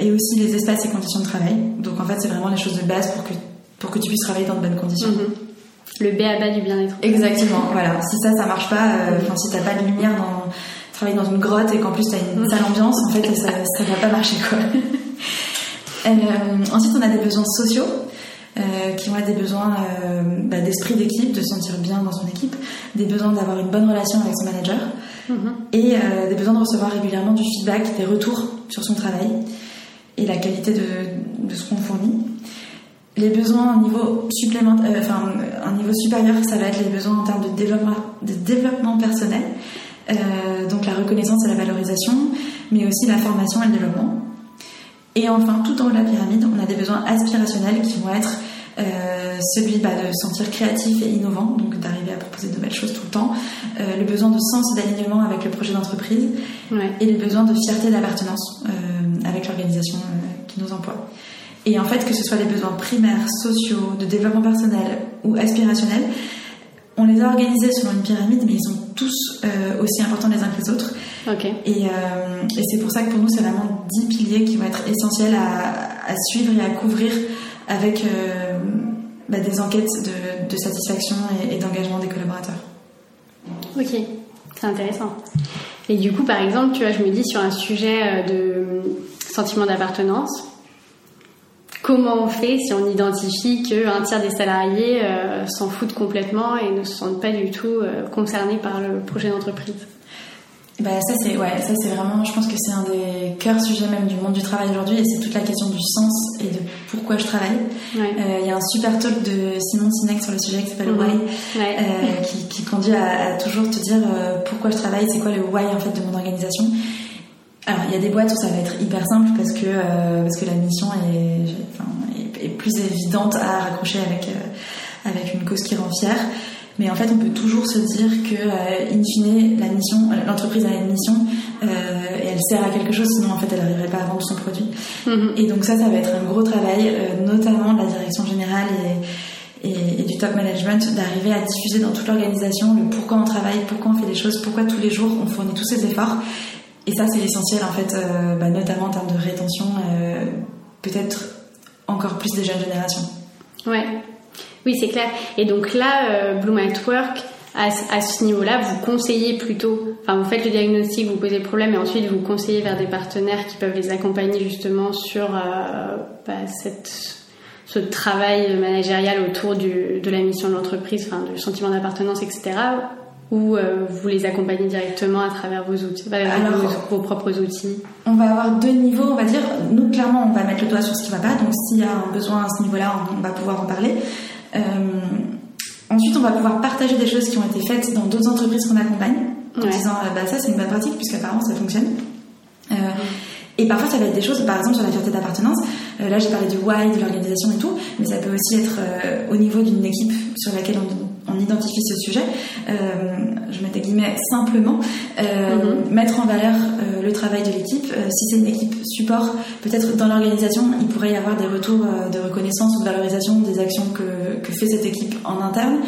et aussi les espaces et conditions de travail. Donc en fait c'est vraiment les choses de base pour que, pour que tu puisses travailler dans de bonnes conditions. Mm-hmm. Le B à bas du bien-être. Exactement, voilà. Si ça, ça marche pas, enfin, si t'as pas de lumière dans, travailler dans une grotte et qu'en plus tu as une sale ambiance, en fait, ça, ça va pas marcher, quoi. Euh, ensuite, on a des besoins sociaux. Euh, qui vont être des besoins euh, bah, d'esprit d'équipe, de se sentir bien dans son équipe, des besoins d'avoir une bonne relation avec son manager mm-hmm. et des besoins de recevoir régulièrement du feedback, des retours sur son travail et la qualité de, de ce qu'on fournit. Les besoins au niveau supplémentaire, enfin un niveau supérieur, ça va être les besoins en termes de développement, de développement personnel. Euh, donc la reconnaissance et la valorisation, mais aussi la formation et le développement. Et enfin, tout en haut de la pyramide, on a des besoins aspirationnels qui vont être euh, celui bah, de se sentir créatif et innovant, donc d'arriver à proposer de nouvelles choses tout le temps, euh, le besoin de sens et d'alignement avec le projet d'entreprise, et le besoin de fierté et d'appartenance euh, avec l'organisation qui nous emploie. Et en fait, que ce soit les besoins primaires, sociaux, de développement personnel ou aspirationnels, on les a organisés selon une pyramide, mais ils sont tous euh, aussi importants les uns que les autres. Et, euh, et c'est pour ça que pour nous, c'est vraiment 10 piliers qui vont être essentiels à, à suivre et à couvrir avec euh, bah, des enquêtes de, de satisfaction et, et d'engagement des collaborateurs. Ok, c'est intéressant. Et du coup, par exemple, tu vois, je me dis sur un sujet de sentiment d'appartenance, comment on fait si on identifie qu'un tiers des salariés euh, s'en foutent complètement et ne se sentent pas du tout euh, concernés par le projet d'entreprise? Bah ça c'est ouais ça c'est vraiment je pense que c'est un des cœurs sujets même du monde du travail aujourd'hui et c'est toute la question du sens et de pourquoi je travaille. Euh, il y a un super talk de Simon Sinek sur le sujet qui s'appelle. Why euh, qui, qui, conduit à, toujours te dire euh, pourquoi je travaille, c'est quoi le why en fait de mon organisation. Alors il y a des boîtes où ça va être hyper simple parce que parce que la mission est, enfin, est, est, plus évidente à raccrocher avec avec une cause qui rend fière. Mais en fait, on peut toujours se dire que, euh, in fine, la mission, l'entreprise a une mission euh, et elle sert à quelque chose, sinon en fait, elle n'arriverait pas à vendre son produit. Mm-hmm. Et donc ça, ça va être un gros travail, euh, notamment de la direction générale et, et, du top management, d'arriver à diffuser dans toute l'organisation le pourquoi on travaille, pourquoi on fait les choses, pourquoi tous les jours on fournit tous ces efforts. Et ça, c'est l'essentiel en fait, bah, notamment en termes de rétention, peut-être encore plus des jeunes générations. Ouais, oui, c'est clair. Et donc là, euh, Bloom at Work, à, ce niveau-là, vous conseillez plutôt, enfin vous faites le diagnostic, vous posez le problème et ensuite vous conseillez vers des partenaires qui peuvent les accompagner justement sur euh, bah, cette, ce travail managérial autour de la mission de l'entreprise, enfin du sentiment d'appartenance, etc. Ou euh, vous les accompagnez directement à travers vos outils, bah, vos, propres outils? On va avoir deux niveaux, on va dire. Nous, clairement, on va mettre le doigt sur ce qui ne va pas. Donc, s'il y a un besoin à ce niveau-là, on va pouvoir en parler. Euh, ensuite, on va pouvoir partager des choses qui ont été faites dans d'autres entreprises qu'on accompagne, en disant euh, bah, ça c'est une bonne pratique puisqu'apparemment ça fonctionne. Euh, et parfois, ça va être des choses, par exemple, sur la fierté d'appartenance. là, j'ai parlé du why, de l'organisation et tout, mais ça peut aussi être au niveau d'une équipe sur laquelle on, on identifie ce sujet. je mets des guillemets simplement. Mm-hmm. Mettre en valeur le travail de l'équipe. si c'est une équipe support, peut-être dans l'organisation, il pourrait y avoir des retours de reconnaissance ou de valorisation des actions que, que fait cette équipe en interne.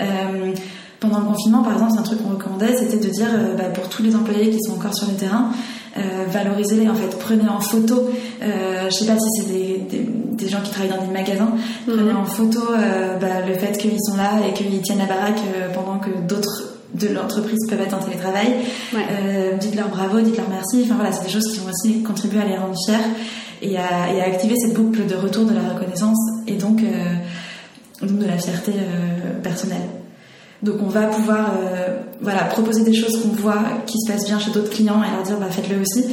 Euh, pendant le confinement, par exemple, c'est un truc qu'on recommandait, c'était de dire euh, bah, pour tous les employés qui sont encore sur le terrain, euh, valorisez-les en fait, prenez en photo. Euh, je sais pas si c'est des, des, gens qui travaillent dans des magasins, mhm. prenez en photo euh, bah, le fait qu'ils sont là et qu'ils tiennent la baraque pendant que d'autres de l'entreprise peuvent être en télétravail. dites-leur bravo, dites-leur merci. Enfin voilà, c'est des choses qui vont aussi contribuer à les rendre fiers et à, et à activer cette boucle de retour de la reconnaissance et donc, donc de la fierté personnelle. Donc on va pouvoir euh, voilà, proposer des choses qu'on voit qui se passent bien chez d'autres clients et leur dire bah, faites-le aussi.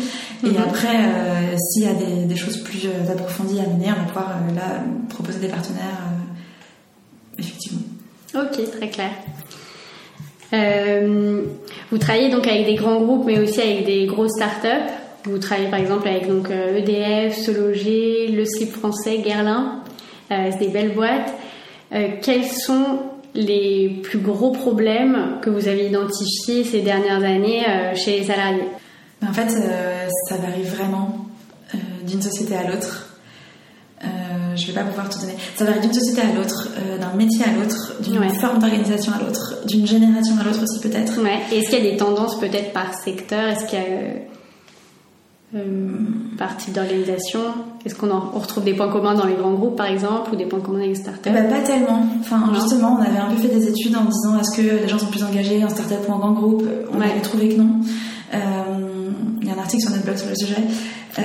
Et mhm. après, euh, s'il y a des, des, choses plus euh, approfondies à mener, on va pouvoir là proposer des partenaires, effectivement. Ok, très clair. vous travaillez donc avec des grands groupes, mais aussi avec des grosses startups. Vous travaillez par exemple avec donc EDF, e Sologer, Le Slip Français, Guerlain. c'est des belles boîtes. quels sont les plus gros problèmes que vous avez identifiés ces dernières années euh, chez les salariés En fait, euh, ça varie vraiment euh, d'une société à l'autre. je ne vais pas pouvoir te donner. Ça varie d'une société à l'autre, d'un métier à l'autre, d'une forme d'organisation à l'autre, d'une génération à l'autre aussi peut-être. Ouais. Est-ce qu'il y a des tendances peut-être par secteur? Est-ce qu'il y a euh, par type d'organisation Est-ce qu'on retrouve des points communs dans les grands groupes, par exemple, ou des points communs avec les startups? Bah, Pas tellement. Enfin, justement, on avait un peu fait des études en disant est-ce que les gens sont plus engagés en startup ou en grand groupe? On avait trouvé que non. Euh, il y a un article sur notre blog sur le sujet. Euh,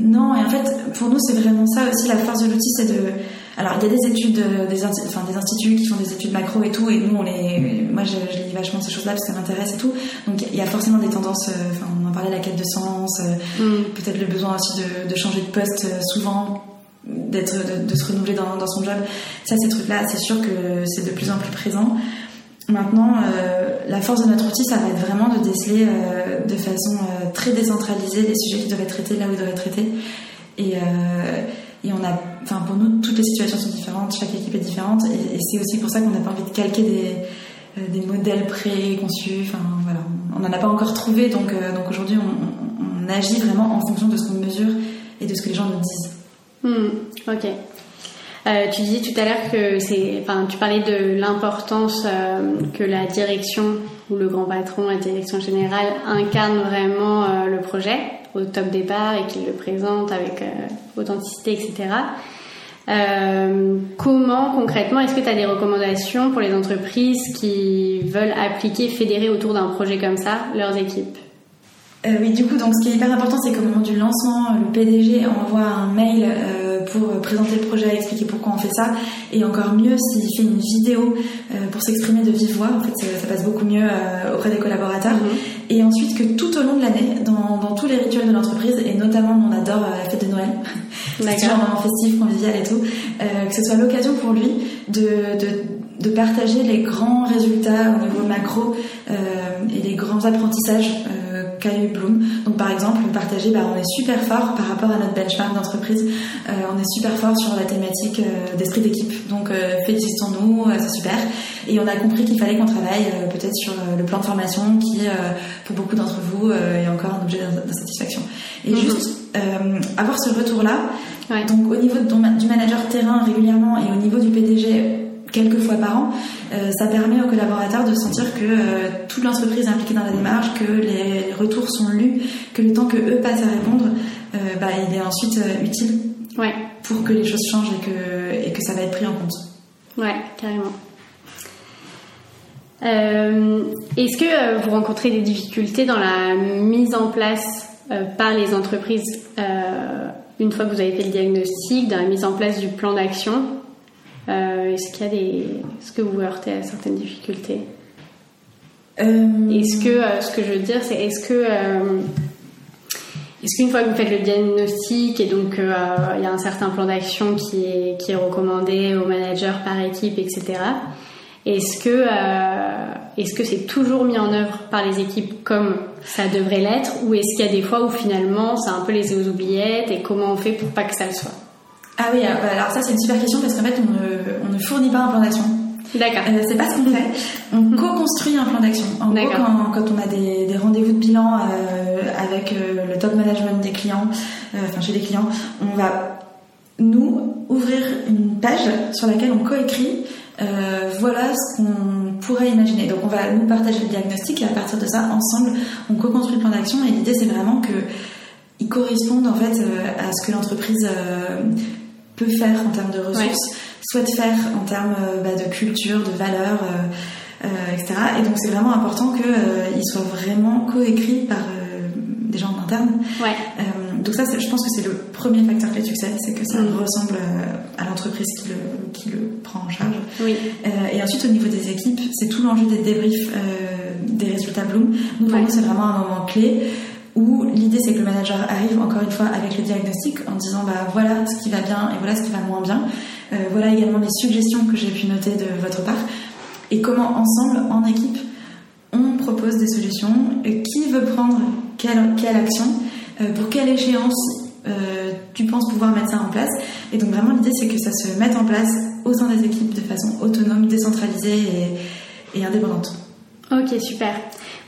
non, et en fait, pour nous, c'est vraiment ça aussi la force de l'outil, c'est de alors, il y a des études, euh, des, enfin, des instituts qui font des études macro et tout, et nous, on les, moi, je, je lis vachement ces choses-là parce que ça m'intéresse et tout. Donc, il y a forcément des tendances, euh, enfin, on en parlait, la quête de sens, euh, mm. peut-être le besoin aussi de, de, changer de poste souvent, d'être, de, se renouveler dans, dans son job. Ça, ces trucs-là, c'est sûr que c'est de plus en plus présent. Maintenant, la force de notre outil, ça va être vraiment de déceler de façon très décentralisée les sujets qui doivent être traités là où ils doivent être traités. Et, et on a, enfin pour nous, toutes les situations sont différentes, chaque équipe est différente, et, c'est aussi pour ça qu'on n'a pas envie de calquer des, euh, des modèles préconçus. Enfin voilà, on n'en a pas encore trouvé, donc euh, donc aujourd'hui on, agit vraiment en fonction de ce qu'on mesure et de ce que les gens nous disent. Hmm, ok. Euh, tu disais tout à l'heure que c'est, enfin, tu parlais de l'importance que la direction ou le grand patron, la direction générale incarne vraiment le projet au top départ et qu'il le présente avec authenticité, etc. comment concrètement est-ce que tu as des recommandations pour les entreprises qui veulent appliquer, fédérer autour d'un projet comme ça leurs équipes? Oui, du coup, donc ce qui est hyper important, c'est qu'au moment du lancement, le PDG envoie un mail pour présenter le projet, expliquer pourquoi on fait ça, et encore mieux s'il fait une vidéo pour s'exprimer de vive voix. En fait, ça, passe beaucoup mieux auprès des collaborateurs. Mhm. Et ensuite que tout au long de l'année, dans, dans, tous les rituels de l'entreprise, et notamment on adore la fête de Noël, c'est toujours un moment festif, convivial et tout, que ce soit l'occasion pour lui de, de, de, partager les grands résultats au niveau macro et les grands apprentissages eu Bloom. Donc par exemple, partager, bah, on est super fort par rapport à notre benchmark d'entreprise, euh, on est super fort sur la thématique euh, d'esprit d'équipe. Donc euh, félicitons-nous, c'est super. Et on a compris qu'il fallait qu'on travaille peut-être sur le plan de formation qui, pour beaucoup d'entre vous, est encore un objet d'insatisfaction. Et mhm. juste avoir ce retour-là, donc au niveau du manager terrain régulièrement et au niveau du PDG quelques fois par an, euh, ça permet aux collaborateurs de sentir que euh, toute l'entreprise est impliquée dans la démarche, que les retours sont lus, que le temps que eux passent à répondre, euh, bah, il est ensuite utile ouais. pour que les choses changent et que, et que ça va être pris en compte. Ouais, carrément. Est-ce que vous rencontrez des difficultés dans la mise en place par les entreprises une fois que vous avez fait le diagnostic, dans la mise en place du plan d'action? Est-ce qu'il y a des, est-ce que vous heurtez à certaines difficultés euh, Est-ce que, euh, ce que je veux dire, c'est est-ce que, est-ce qu'une fois que vous faites le diagnostic et donc il y a un certain plan d'action qui est, qui est recommandé aux managers par équipe, etc. Est-ce que, est-ce que c'est toujours mis en œuvre par les équipes comme ça devrait l'être, ou est-ce qu'il y a des fois où finalement c'est un peu laissé aux oubliettes et comment on fait pour pas que ça le soit? Ah oui, euh, alors ça c'est une super question parce qu'en fait on ne, fournit pas un plan d'action. D'accord. Euh, c'est pas ce qu'on fait. On co-construit un plan d'action. En gros, quand, on a des, rendez-vous de bilan euh, avec le top management des clients, enfin chez les clients, on va nous ouvrir une page sur laquelle on coécrit voilà ce qu'on pourrait imaginer. Donc on va nous partager le diagnostic et à partir de ça, ensemble, on co-construit le plan d'action et l'idée c'est vraiment que ils correspondent en fait à ce que l'entreprise peut faire en termes de ressources, souhaite faire en termes euh, bah, de culture, de valeurs, euh, euh, etc. Et donc c'est vraiment important qu'il soit vraiment coécrit par des gens en interne. Ouais. donc ça, je pense que c'est le premier facteur clé de succès, c'est que ça mm. ressemble à l'entreprise qui le, qui le prend en charge. Oui. et ensuite, au niveau des équipes, c'est tout l'enjeu des débriefs des résultats Bloom. Nous, pour nous, c'est vraiment un moment clé où l'idée c'est que le manager arrive encore une fois avec le diagnostic en disant bah voilà ce qui va bien et voilà ce qui va moins bien. Euh, voilà également les suggestions que j'ai pu noter de votre part et comment ensemble en équipe on propose des solutions. Et qui veut prendre quelle, quelle action euh, pour quelle échéance euh, tu penses pouvoir mettre ça en place. Et donc vraiment l'idée c'est que ça se mette en place au sein des équipes de façon autonome, décentralisée et, et indépendante. Ok super.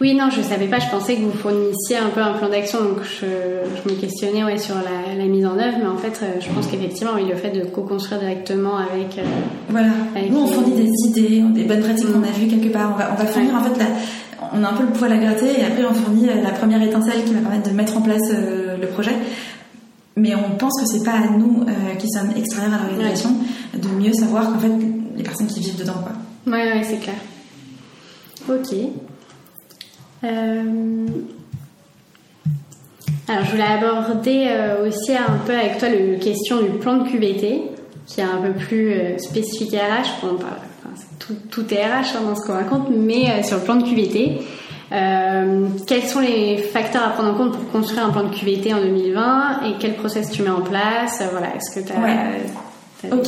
Oui, non, je savais pas. Je pensais que vous fournissiez un peu un plan d'action, donc je, me questionnais ouais, sur la, mise en œuvre. Mais en fait, euh, je pense qu'effectivement, oui, le fait de co-construire directement avec. Euh, voilà. Nous, on fournit des idées, des bonnes pratiques qu'on a vues quelque part. On va, on va fournir en fait la, on a un peu le poil à gratter et après on fournit euh, la première étincelle qui va permettre de mettre en place le projet. Mais on pense que c'est pas à nous qui sommes extérieurs à l'organisation de mieux savoir qu'en fait les personnes qui vivent dedans quoi. Ouais, ouais, c'est clair. Ok. Euh, alors, je voulais aborder euh, aussi un peu avec toi la question du plan de QVT, qui est un peu plus euh, spécifique RH. Bon, tout, est RH hein, dans ce qu'on raconte, mais sur le plan de QVT, quels sont les facteurs à prendre en compte pour construire un plan de QVT en 2020 et quel process tu mets en place? Voilà, est-ce que tu as. ok.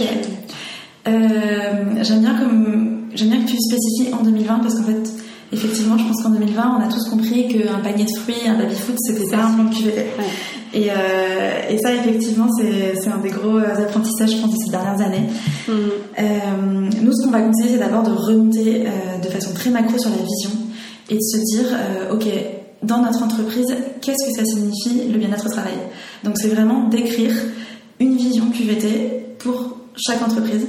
j'aime bien comme j'aime bien que tu spécifies en 2020 parce qu'en fait effectivement, je pense qu'en 2020, on a tous compris qu'un panier de fruits, un baby-foot, c'était pas un plan QVT. Et, euh, et ça, effectivement, c'est un des gros apprentissages, je pense, de ces dernières années. Mm. Euh, nous, ce qu'on va conseiller, c'est d'abord de remonter euh, de façon très macro sur la vision et de se dire, OK, dans notre entreprise, qu'est-ce que ça signifie le bien-être au travail? Donc, c'est vraiment d'écrire une vision QVT pour chaque entreprise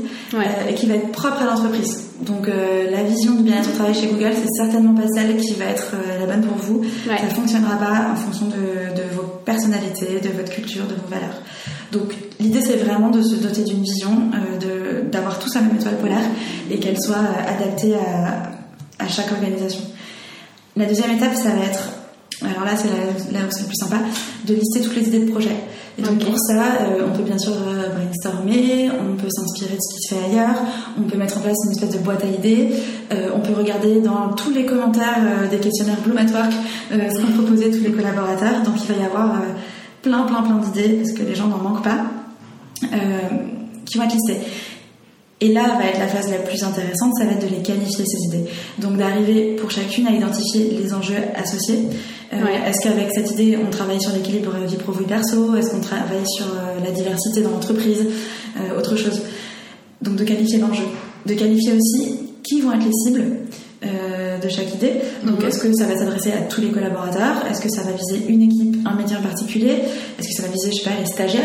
et qui va être propre à l'entreprise. Donc euh, la vision du bien-être au travail chez Google, c'est certainement pas celle qui va être euh, la bonne pour vous. Ça Ça fonctionnera pas en fonction de, de, vos personnalités, de votre culture, de vos valeurs. Donc l'idée c'est vraiment de se doter d'une vision, d'avoir tous la même étoile polaire et qu'elle soit adaptée à, à chaque organisation. La deuxième étape, ça va être alors là c'est là, où c'est le plus sympa, de lister toutes les idées de projet. Et donc pour ça, euh, on peut bien sûr euh, brainstormer, on peut s'inspirer de ce qui se fait ailleurs, on peut mettre en place une espèce de boîte à idées, euh, on peut regarder dans tous les commentaires des questionnaires Bloom at ce qu'ont proposé tous les collaborateurs. Donc il va y avoir plein plein plein d'idées, parce que les gens n'en manquent pas, qui vont être listées. Et là va être la phase la plus intéressante, ça va être de les qualifier ces idées. Donc d'arriver pour chacune à identifier les enjeux associés. Euh, est-ce qu'avec cette idée, on travaille sur l'équilibre vie pro vie perso? Est-ce qu'on travaille sur euh, la diversité dans l'entreprise? Euh, Autre chose. Donc de qualifier l'enjeu. De qualifier aussi qui vont être les cibles de chaque idée. Donc, mhm. est-ce que ça va s'adresser à tous les collaborateurs? Est-ce que ça va viser une équipe, un métier en particulier? Est-ce que ça va viser, je sais pas, les stagiaires?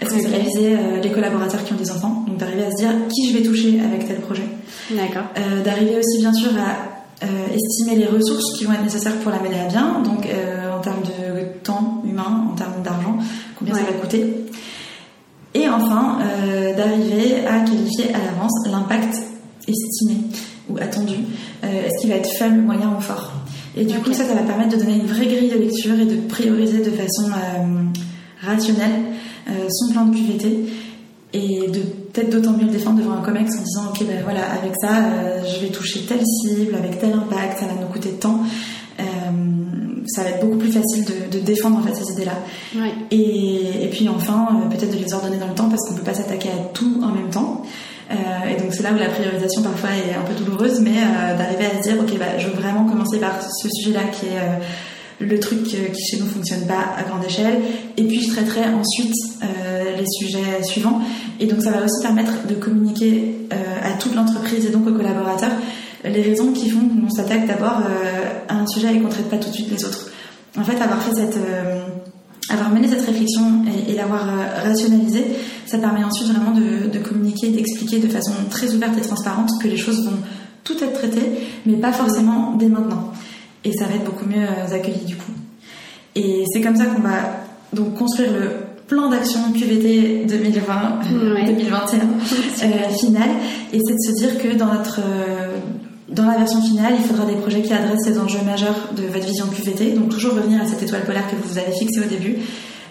Est-ce que ça va viser les collaborateurs qui ont des enfants Donc, d'arriver à se dire qui je vais toucher avec tel projet? D'accord. d'arriver aussi, bien sûr, à estimer les ressources qui vont être nécessaires pour la mener à bien. Donc, en termes de temps humain, en termes d'argent, combien ça va coûter? Et enfin, d'arriver à qualifier à l'avance l'impact estimé ou attendu euh, Est-ce qu'il va être faible, moyen ou fort? Et du coup, ça, ça va permettre de donner une vraie grille de lecture et de prioriser de façon euh, rationnelle euh, son plan de QVT et de peut-être d'autant mieux le défendre devant un COMEX en disant ok ben voilà avec ça je vais toucher telle cible avec tel impact ça va nous coûter tant. Ça va être beaucoup plus facile de, défendre en fait ces idées là et, et, puis enfin peut-être de les ordonner dans le temps parce qu'on peut pas s'attaquer à tout en même temps. Euh, et donc c'est là où la priorisation parfois est un peu douloureuse, mais euh, d'arriver à se dire, ok, bah, je veux vraiment commencer par ce sujet-là qui est euh, le truc qui chez nous fonctionne pas à grande échelle, et puis je traiterai ensuite les sujets suivants. Et donc ça va aussi permettre de communiquer à toute l'entreprise et donc aux collaborateurs les raisons qui font qu'on s'attaque d'abord à un sujet et qu'on traite pas tout de suite les autres. En fait, avoir fait cette avoir mené cette réflexion et, l'avoir euh, rationalisée, ça permet ensuite vraiment de, communiquer, d'expliquer de façon très ouverte et transparente que les choses vont tout être traitées, mais pas forcément dès maintenant. Et ça va être beaucoup mieux euh, accueilli du coup. Et c'est comme ça qu'on va donc construire le plan d'action QVT 2020-2021 euh, final. Et c'est de se dire que dans notre dans la version finale, il faudra des projets qui adressent ces enjeux majeurs de votre vision QVT, donc toujours revenir à cette étoile polaire que vous avez fixée au début,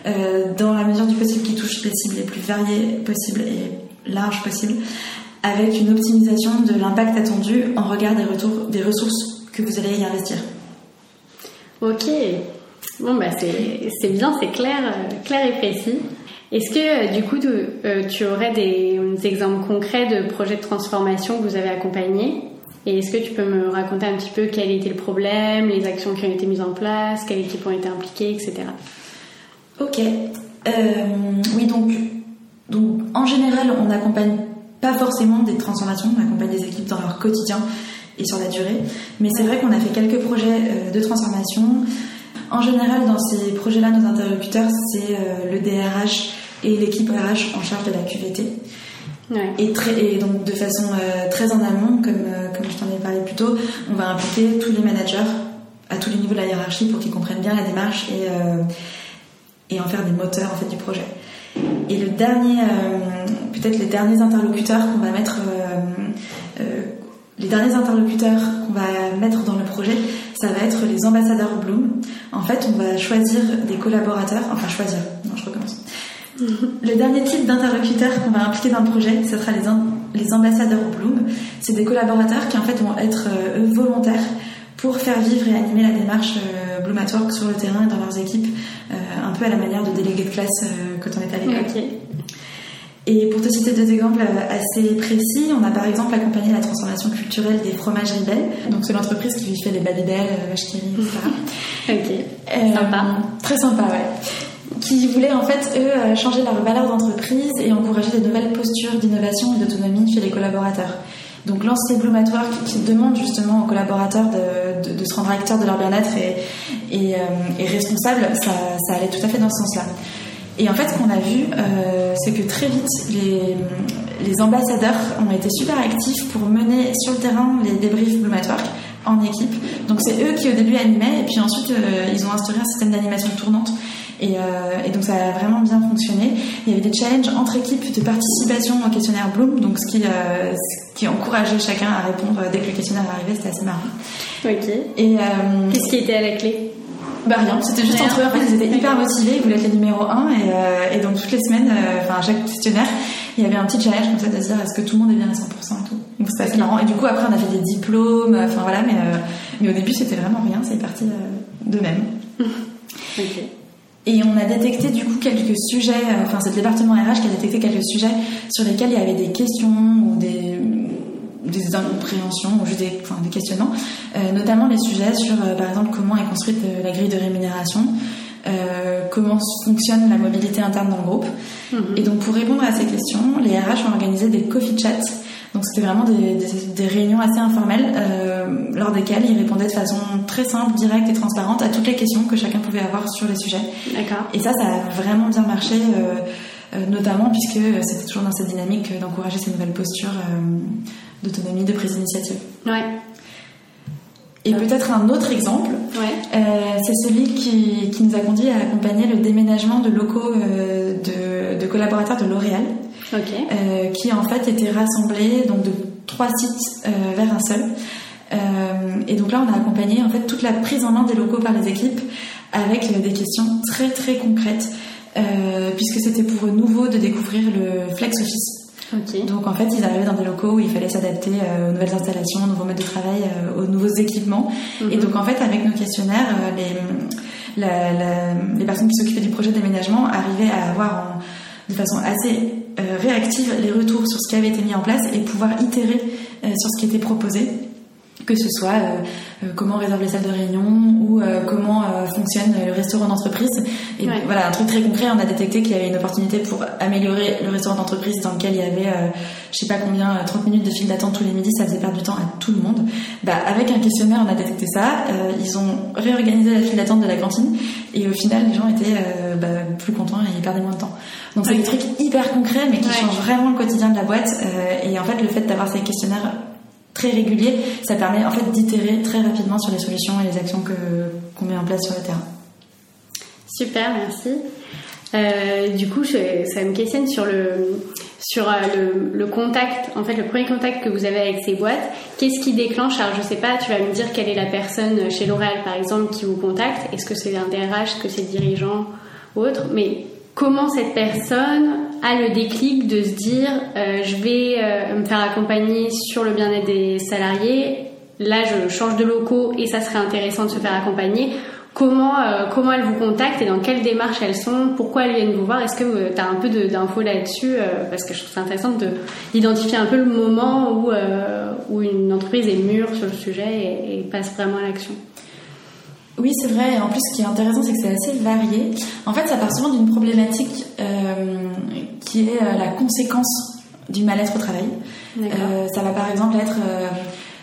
euh, dans la mesure du possible qui touche les cibles les plus variées possibles et larges possibles, avec une optimisation de l'impact attendu en regard des, retours, des ressources que vous allez y investir. Ok, bon bah c'est bien, c'est clair, euh, clair et précis. Est-ce que euh, du coup tu, aurais des, des exemples concrets de projets de transformation que vous avez accompagnés? Et est-ce que tu peux me raconter un petit peu quel était le problème, les actions qui ont été mises en place, quelles équipes ont été impliquées, etc. Ok. Euh, oui, donc, donc en général, on n'accompagne pas forcément des transformations, on accompagne des équipes dans leur quotidien et sur la durée. Mais c'est vrai qu'on a fait quelques projets euh, de transformation. En général, dans ces projets-là, nos interlocuteurs, c'est euh, le DRH et l'équipe RH en charge de la QVT. Et, très, et donc de façon euh, très en amont, comme, euh, comme je t'en ai parlé plus tôt, on va impliquer tous les managers à tous les niveaux de la hiérarchie pour qu'ils comprennent bien la démarche et, euh, et en faire des moteurs en fait du projet. Et le dernier, peut-être les derniers interlocuteurs qu'on va mettre, les derniers interlocuteurs qu'on va mettre dans le projet, ça va être les ambassadeurs Bloom. En fait, on va choisir des collaborateurs, enfin choisir, non je recommence le dernier type d'interlocuteur qu'on va impliquer dans le projet, ce sera les, les ambassadeurs Bloom. C'est des collaborateurs qui en fait vont être euh, volontaires pour faire vivre et animer la démarche euh, Bloom at Work sur le terrain et dans leurs équipes, euh, un peu à la manière de délégués de classe quand on est à l'école. Et pour te citer deux exemples assez précis, on a par exemple accompagné la transformation culturelle des fromages Belle, donc c'est l'entreprise qui fait les Babybel, Vache etc. ok. sympa. Très sympa, ouais qui voulaient en fait, eux, euh, changer leur valeur d'entreprise et encourager des nouvelles postures d'innovation et d'autonomie chez les collaborateurs. Donc lancer Bloom at Work qui demande justement aux collaborateurs de, de, se rendre acteurs de leur bien-être et, et, euh, responsable, ça, ça, allait tout à fait dans ce sens-là. Et en fait, ce qu'on a vu, euh, c'est que très vite, les, les, ambassadeurs ont été super actifs pour mener sur le terrain les débriefs Bloom at Work en équipe. Donc c'est eux qui au début animaient et puis ensuite ils ont instauré un système d'animation tournante euh, et, donc ça a vraiment bien fonctionné. Il y avait des challenges entre équipes de participation au questionnaire Bloom, donc ce qui, euh, qui encourageait chacun à répondre dès que le questionnaire arrivait, c'était assez marrant. Ok. Et euh, qu'est-ce qui était à la clé? Bah rien, c'était juste entre eux. En fait, ils étaient hyper motivés, ils voulaient être les numéro 1 et, et donc toutes les semaines, enfin chaque questionnaire, il y avait un petit challenge comme ça de se dire est-ce que tout le monde est bien à 100% et tout. Donc c'était assez marrant. Et du coup après on a fait des diplômes, enfin voilà, mais, mais au début c'était vraiment rien, c'est parti de même. Et on a détecté du coup quelques sujets, enfin c'est le département RH qui a détecté quelques sujets sur lesquels il y avait des questions ou des, des incompréhensions ou juste des, enfin, des questionnements, euh, notamment les sujets sur euh, par exemple comment est construite euh, la grille de rémunération, comment fonctionne la mobilité interne dans le groupe. Mhm. Et donc pour répondre à ces questions, les RH ont organisé des coffee chats. Donc c'était vraiment des, des, réunions assez informelles lors desquelles ils répondaient de façon très simple, directe et transparente à toutes les questions que chacun pouvait avoir sur les sujets. D'accord. Et ça, ça a vraiment bien marché. notamment puisque c'était toujours dans cette dynamique d'encourager ces nouvelles postures d'autonomie, de prise d'initiative. Ouais. Et peut-être un autre exemple, ouais. euh, c'est celui qui, qui, nous a conduit à accompagner le déménagement de locaux euh, de, de, collaborateurs de L'Oréal, okay. euh, qui en fait étaient rassemblés donc de trois sites vers un seul. Et donc là, on a accompagné en fait toute la prise en main des locaux par les équipes avec des questions très très concrètes, puisque c'était pour eux nouveau de découvrir le flex office. Donc en fait, ils arrivaient dans des locaux où il fallait s'adapter euh, aux nouvelles installations, aux nouveaux modes de travail, euh, aux nouveaux équipements. Mhm. Et donc en fait, avec nos questionnaires, euh, les, la, la, les personnes qui s'occupaient du projet d'aménagement arrivaient à avoir en, de façon assez réactive les retours sur ce qui avait été mis en place et pouvoir itérer sur ce qui était proposé que ce soit euh, euh, comment on réserve les salles de réunion ou euh, comment fonctionne le restaurant d'entreprise. Et voilà, un truc très concret, on a détecté qu'il y avait une opportunité pour améliorer le restaurant d'entreprise dans lequel il y avait, je sais pas combien, 30 minutes de file d'attente tous les midis, ça faisait perdre du temps à tout le monde. Bah, avec un questionnaire, on a détecté ça. ils ont réorganisé la file d'attente de la cantine et au final, les gens étaient bah, plus contents et ils perdaient moins de temps. Donc c'est des trucs hyper concrets mais qui changent vraiment le quotidien de la boîte. et en fait, le fait d'avoir ces questionnaires très régulier, ça permet en fait d'itérer très rapidement sur les solutions et les actions que qu'on met en place sur le terrain. Super, merci. Euh, du coup, ça me questionne sur euh, le, contact, en fait, le premier contact que vous avez avec ces boîtes. Qu'est-ce qui déclenche Alors, je sais pas, tu vas me dire quelle est la personne chez L'Oréal, par exemple, qui vous contacte. Est-ce que c'est un DRH, est-ce que c'est dirigeant ou autre Mais comment cette personne a le déclic de se dire euh, je vais euh, me faire accompagner sur le bien-être des salariés, là je change de locaux et ça serait intéressant de se faire accompagner. Comment, euh, comment elles vous contactent et dans quelle démarche elles sont? Pourquoi elles viennent vous voir? Est-ce que tu as un peu d'infos là-dessus? Parce que je trouve ça intéressant d'identifier un peu le moment où, où une entreprise est mûre sur le sujet et, et passe vraiment à l'action. Oui, c'est vrai. En plus, ce qui est intéressant, c'est que c'est assez varié. En fait, ça part souvent d'une problématique euh, qui est euh, la conséquence du mal-être au travail. Euh, ça va par exemple être,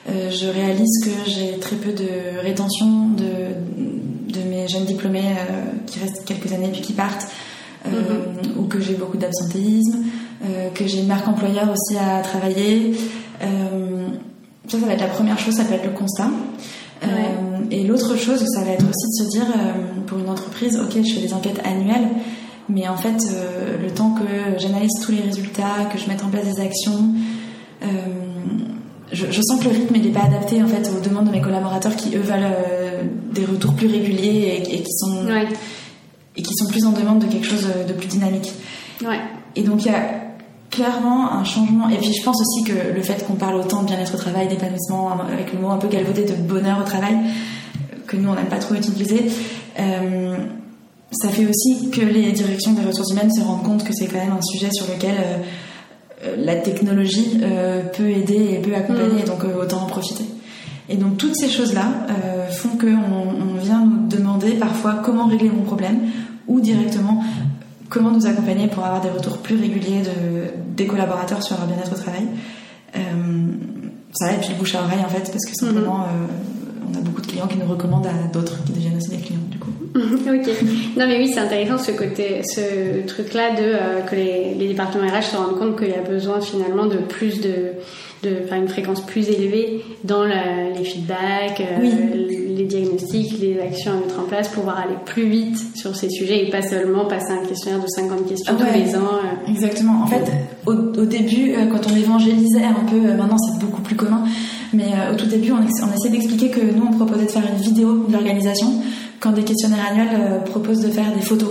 je réalise que j'ai très peu de rétention de, de mes jeunes diplômés qui restent quelques années puis qui partent, mm-hmm. ou que j'ai beaucoup d'absentéisme, que j'ai une marque employeur aussi à travailler. ça, ça va être la première chose, ça peut être le constat. Et l'autre chose, ça va être aussi de se dire, euh, pour une entreprise, ok, je fais des enquêtes annuelles, mais en fait, euh, le temps que j'analyse tous les résultats, que je mette en place des actions, je, je, sens que le rythme n'est pas adapté en fait aux demandes de mes collaborateurs qui eux veulent des retours plus réguliers et, qui sont et qui sont plus en demande de quelque chose de plus dynamique. Ouais. Et donc il y a clairement un changement. Et puis je pense aussi que le fait qu'on parle autant de bien-être au travail, d'épanouissement, avec le mot un peu galvaudé de bonheur au travail, que nous on n'aime pas trop utiliser, euh, ça fait aussi que les directions des ressources humaines se rendent compte que c'est quand même un sujet sur lequel euh, euh, la technologie peut aider et peut accompagner, mm. donc autant en profiter. Et donc toutes ces choses-là font qu'on on vient nous demander parfois comment régler mon problème ou directement comment nous accompagner pour avoir des retours plus réguliers de, des collaborateurs sur leur bien-être au travail. Euh, ça et puis le bouche à oreille en fait, parce que simplement, mhm. On a beaucoup de clients qui nous recommandent à d'autres qui deviennent aussi des clients du coup. ok. Non mais oui, c'est intéressant ce côté, ce truc-là de euh, que les, les, départements RH se rendent compte qu'il y a besoin finalement de plus de de une fréquence plus élevée dans les feedbacks, euh, les diagnostics, les actions à mettre en place pour pouvoir aller plus vite sur ces sujets et pas seulement passer un questionnaire de 50 questions tous les ans. Euh. Exactement. En fait, au, début, euh, quand on évangélisait un peu, maintenant c'est beaucoup plus commun, mais au tout début, on, on essayait d'expliquer que nous, on proposait de faire une vidéo de l'organisation quand des questionnaires annuels proposent de faire des photos.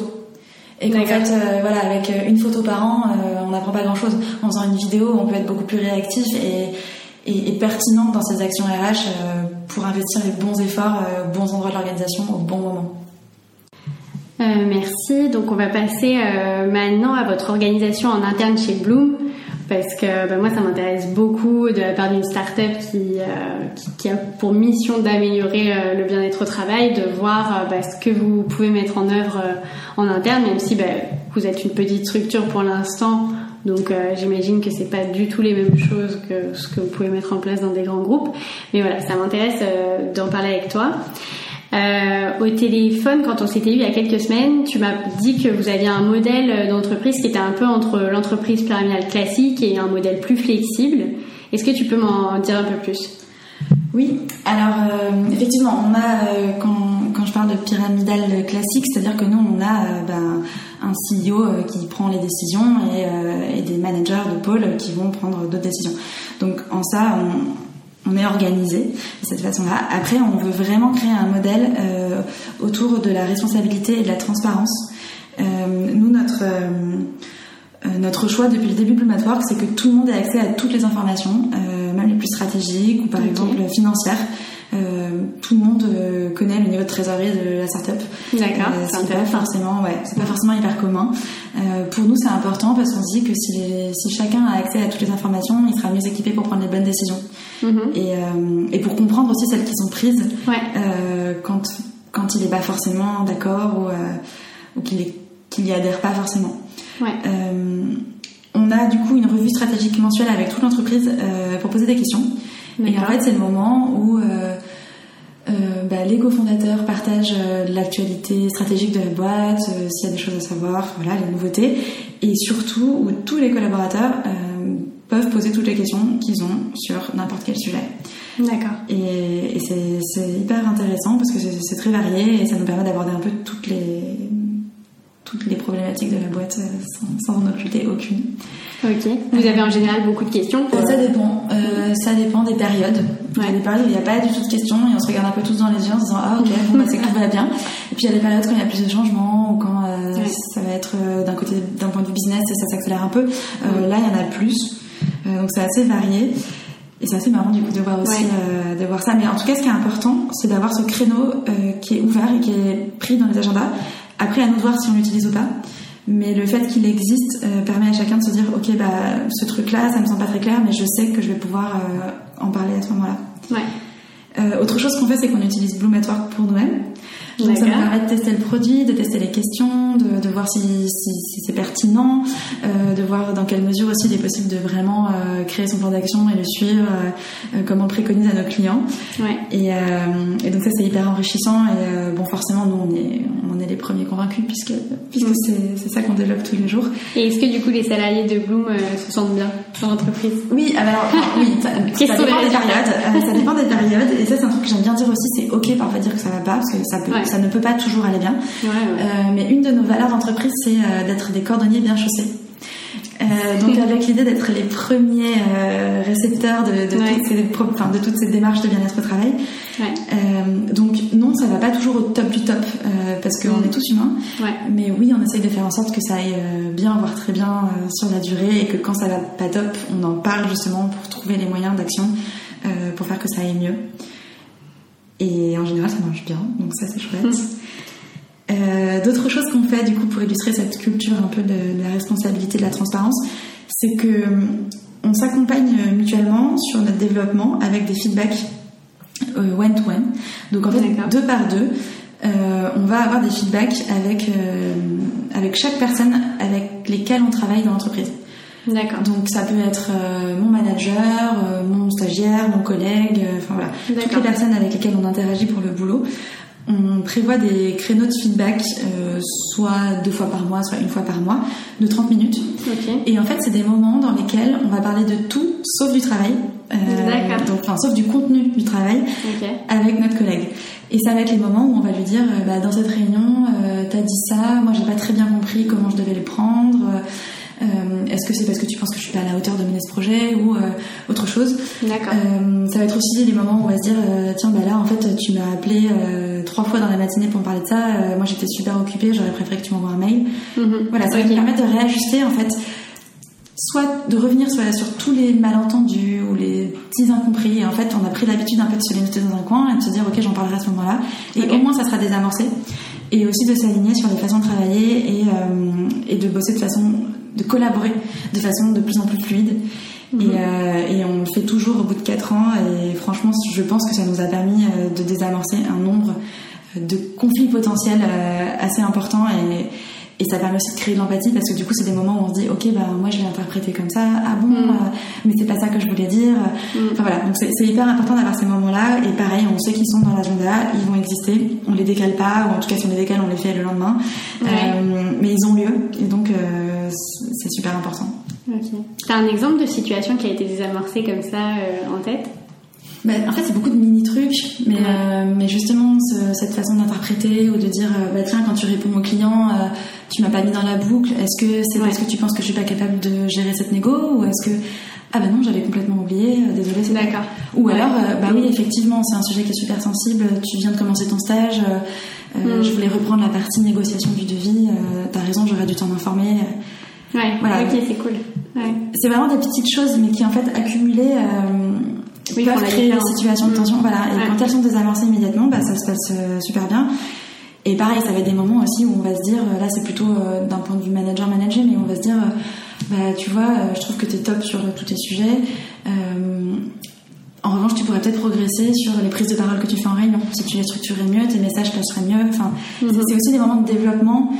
Et qu'en fait, voilà, avec une photo par an, on n'apprend pas grand-chose. En faisant une vidéo, on peut être beaucoup plus réactif et, et, pertinent dans ses actions RH pour investir les bons efforts aux bons endroits de l'organisation au bon moment. merci. Donc on va passer maintenant à votre organisation en interne chez Bloom parce que bah, moi ça m'intéresse beaucoup de la part d'une start-up qui, euh, qui, a pour mission d'améliorer euh, le bien-être au travail, de voir euh, bah, ce que vous pouvez mettre en œuvre en interne, même si bah, vous êtes une petite structure pour l'instant. Donc j'imagine que c'est pas du tout les mêmes choses que ce que vous pouvez mettre en place dans des grands groupes. Mais voilà, ça m'intéresse d'en parler avec toi. Euh, au téléphone, quand on s'était eu il y a quelques semaines, tu m'as dit que vous aviez un modèle d'entreprise qui était un peu entre l'entreprise pyramidale classique et un modèle plus flexible. Est-ce que tu peux m'en dire un peu plus? Oui, alors euh, effectivement, on a, euh, quand, quand, je parle de pyramidale classique, c'est-à-dire que nous, on a ben, un CEO qui prend les décisions et, et, des managers de pôle qui vont prendre d'autres décisions. Donc en ça, on, on est organisé de cette façon-là. Après, on veut vraiment créer un modèle euh, autour de la responsabilité et de la transparence. Euh, nous, notre euh, notre choix depuis le début de Blue c'est que tout le monde ait accès à toutes les informations, même les plus stratégiques ou par exemple financières. Tout le monde connaît le niveau de trésorerie de la startup. D'accord. c'est pas forcément, ouais, c'est pas forcément hyper commun. pour nous, c'est important parce qu'on se dit que si, si chacun a accès à toutes les informations, il sera mieux équipé pour prendre les bonnes décisions. Mhm. et, euh, et, pour comprendre aussi celles qui sont prises euh, quand, quand il n'est pas forcément d'accord ou, euh, ou qu'il n'y adhère pas forcément. on a du coup une revue stratégique mensuelle avec toute l'entreprise pour poser des questions. Et en fait, c'est le moment où bah, les cofondateurs partagent l'actualité stratégique de la boîte, s'il y a des choses à savoir, voilà, les nouveautés, et surtout où tous les collaborateurs peuvent poser toutes les questions qu'ils ont sur n'importe quel sujet. D'accord. Et, c'est hyper intéressant parce que c'est très varié et ça nous permet d'aborder un peu toutes les, toutes les problématiques de la boîte euh, sans, en occulter aucune. Ok. Vous avez en général beaucoup de questions Ça dépend. Euh, ça dépend des périodes. Il y a des périodes où il n'y a pas du tout de questions et on se regarde un peu tous dans les yeux en se disant Ah, ok, bon, bah, c'est que tout va bien. Et puis il y a des périodes quand il y a plus de changements ou quand euh, ça va être d'un côté, d'un point de vue business et ça s'accélère un peu. Là, il y en a plus. Euh, donc c'est assez varié. Et c'est assez marrant du coup de voir aussi euh, de voir ça. Mais en tout cas, ce qui est important, c'est d'avoir ce créneau euh, qui est ouvert et qui est pris dans les agendas. Après, à nous de voir si on l'utilise ou pas. Mais le fait qu'il existe permet à chacun de se dire, ok, bah ce truc-là, ça me semble pas très clair, mais je sais que je vais pouvoir en parler à ce moment-là. Ouais. autre chose qu'on fait, c'est qu'on utilise Bloom Network pour nous-mêmes. Donc ça nous permet de tester le produit, de tester les questions, de, de voir si, si, si c'est pertinent, euh, de voir dans quelle mesure aussi il est possible de vraiment euh, créer son plan d'action et le suivre euh, euh, comme on le préconise à nos clients. Ouais. Et, euh, et, donc ça c'est hyper enrichissant et euh, bon forcément nous on est, on est les premiers convaincus puisque, puisque mm. c'est ça qu'on développe tous les jours. Et est-ce que du coup les salariés de Bloom se sentent bien dans l'entreprise? Oui, alors oui, ça, ça dépend des périodes. ça dépend des périodes et ça c'est un truc que j'aime bien dire aussi, c'est ok parfois dire que ça va pas parce que ça peut ça ne peut pas toujours aller bien. Euh, mais une de nos valeurs d'entreprise, c'est euh, d'être des cordonniers bien chaussés. Euh, donc avec l'idée d'être les premiers récepteurs de, de, toutes ces, de, toutes ces, démarches de bien-être au travail. donc non, ça va pas toujours au top du top parce qu'on mm. est tous humains. Mais oui, on essaye de faire en sorte que ça aille bien, voire très bien sur la durée et que quand ça va pas top, on en parle justement pour trouver les moyens d'action pour faire que ça aille mieux. Et en général, ça marche bien, donc ça c'est chouette. Euh, d'autres choses qu'on fait du coup pour illustrer cette culture un peu de, la responsabilité, de la transparence, c'est que euh, on s'accompagne mutuellement sur notre développement avec des feedbacks euh, one to one. Donc en fait, deux par deux, on va avoir des feedbacks avec avec chaque personne avec lesquelles on travaille dans l'entreprise. D'accord. Donc ça peut être euh, mon manager, euh, mon stagiaire, mon collègue, euh, enfin voilà, toutes les personnes avec lesquelles on interagit pour le boulot. On prévoit des créneaux de feedback, soit deux fois par mois, soit une fois par mois, de 30 minutes. Et en fait, c'est des moments dans lesquels on va parler de tout sauf du travail. donc, enfin, sauf du contenu du travail avec notre collègue. Et ça va être les moments où on va lui dire, bah, dans cette réunion, t'as dit ça, moi j'ai pas très bien compris comment je devais le prendre. Est-ce que c'est parce que tu penses que je suis pas à la hauteur de mener ce projet ou autre chose? D'accord. ça va être aussi les moments où on va se dire tiens bah là en fait tu m'as appelé trois fois dans la matinée pour me parler de ça. moi j'étais super occupée, j'aurais préféré que tu m'envoies un mail. Mhm. Voilà, ça va me permettre de réajuster en fait soit de revenir sur, sur, tous les malentendus ou les petits incompris. Et en fait, on a pris l'habitude un peu de se les noter dans un coin et de se dire, ok, j'en parlerai à ce moment-là. Et au moins, ça sera désamorcé. Et aussi de s'aligner sur les façons de travailler et, euh, et, de bosser de façon, de collaborer de façon de plus en plus fluide. Mhm. Et, euh, et, on le fait toujours au bout de 4 ans. Et franchement, je pense que ça nous a permis euh, de désamorcer un nombre de conflits potentiels assez importants. Et, et ça permet aussi de créer de l'empathie parce que du coup, c'est des moments où on se dit, ok, bah moi je l'ai interprété comme ça, ah bon, mm. euh, mais c'est pas ça que je voulais dire. Mm. Enfin voilà, donc c'est hyper important d'avoir ces moments-là. Et pareil, on sait qu'ils sont dans l'agenda, ils vont exister, on les décale pas, ou en tout cas si on les décale, on les fait le lendemain. Euh, mais ils ont lieu, et donc euh, c'est super important. Ok. T'as un exemple de situation qui a été désamorcée comme ça en tête? Bah, en fait, c'est beaucoup de mini trucs, mais, euh, mais justement, cette façon d'interpréter ou de dire, euh, bah tiens, quand tu réponds au client, euh, tu m'as pas mis dans la boucle. Est-ce que c'est parce que tu penses que je suis pas capable de gérer cette négo, ou est-ce que ah ben non, j'avais complètement oublié, désolé, c'est d'accord. Ou alors, bah oui, effectivement, c'est un sujet qui est super sensible. Tu viens de commencer ton stage, mm. je voulais reprendre la partie négociation du devis. T'as raison, j'aurais dû t'en informer. Ouais, voilà. ok, c'est cool. Ouais. C'est vraiment des petites choses, mais qui en fait accumulées oui, peuvent créer des situations de tension. Voilà. Et quand elles sont désamorcées immédiatement, bah, ça se passe euh, super bien. Et pareil, ça va être des moments aussi où on va se dire, là c'est plutôt euh, d'un point de vue manager-manager, mais on va se dire, euh, bah tu vois, je trouve que tu es top sur tous tes sujets. en revanche, tu pourrais peut-être progresser sur les prises de parole que tu fais en réunion. Si tu les structurais mieux, tes messages passeraient mieux. Enfin, mhm. c'est aussi des moments de développement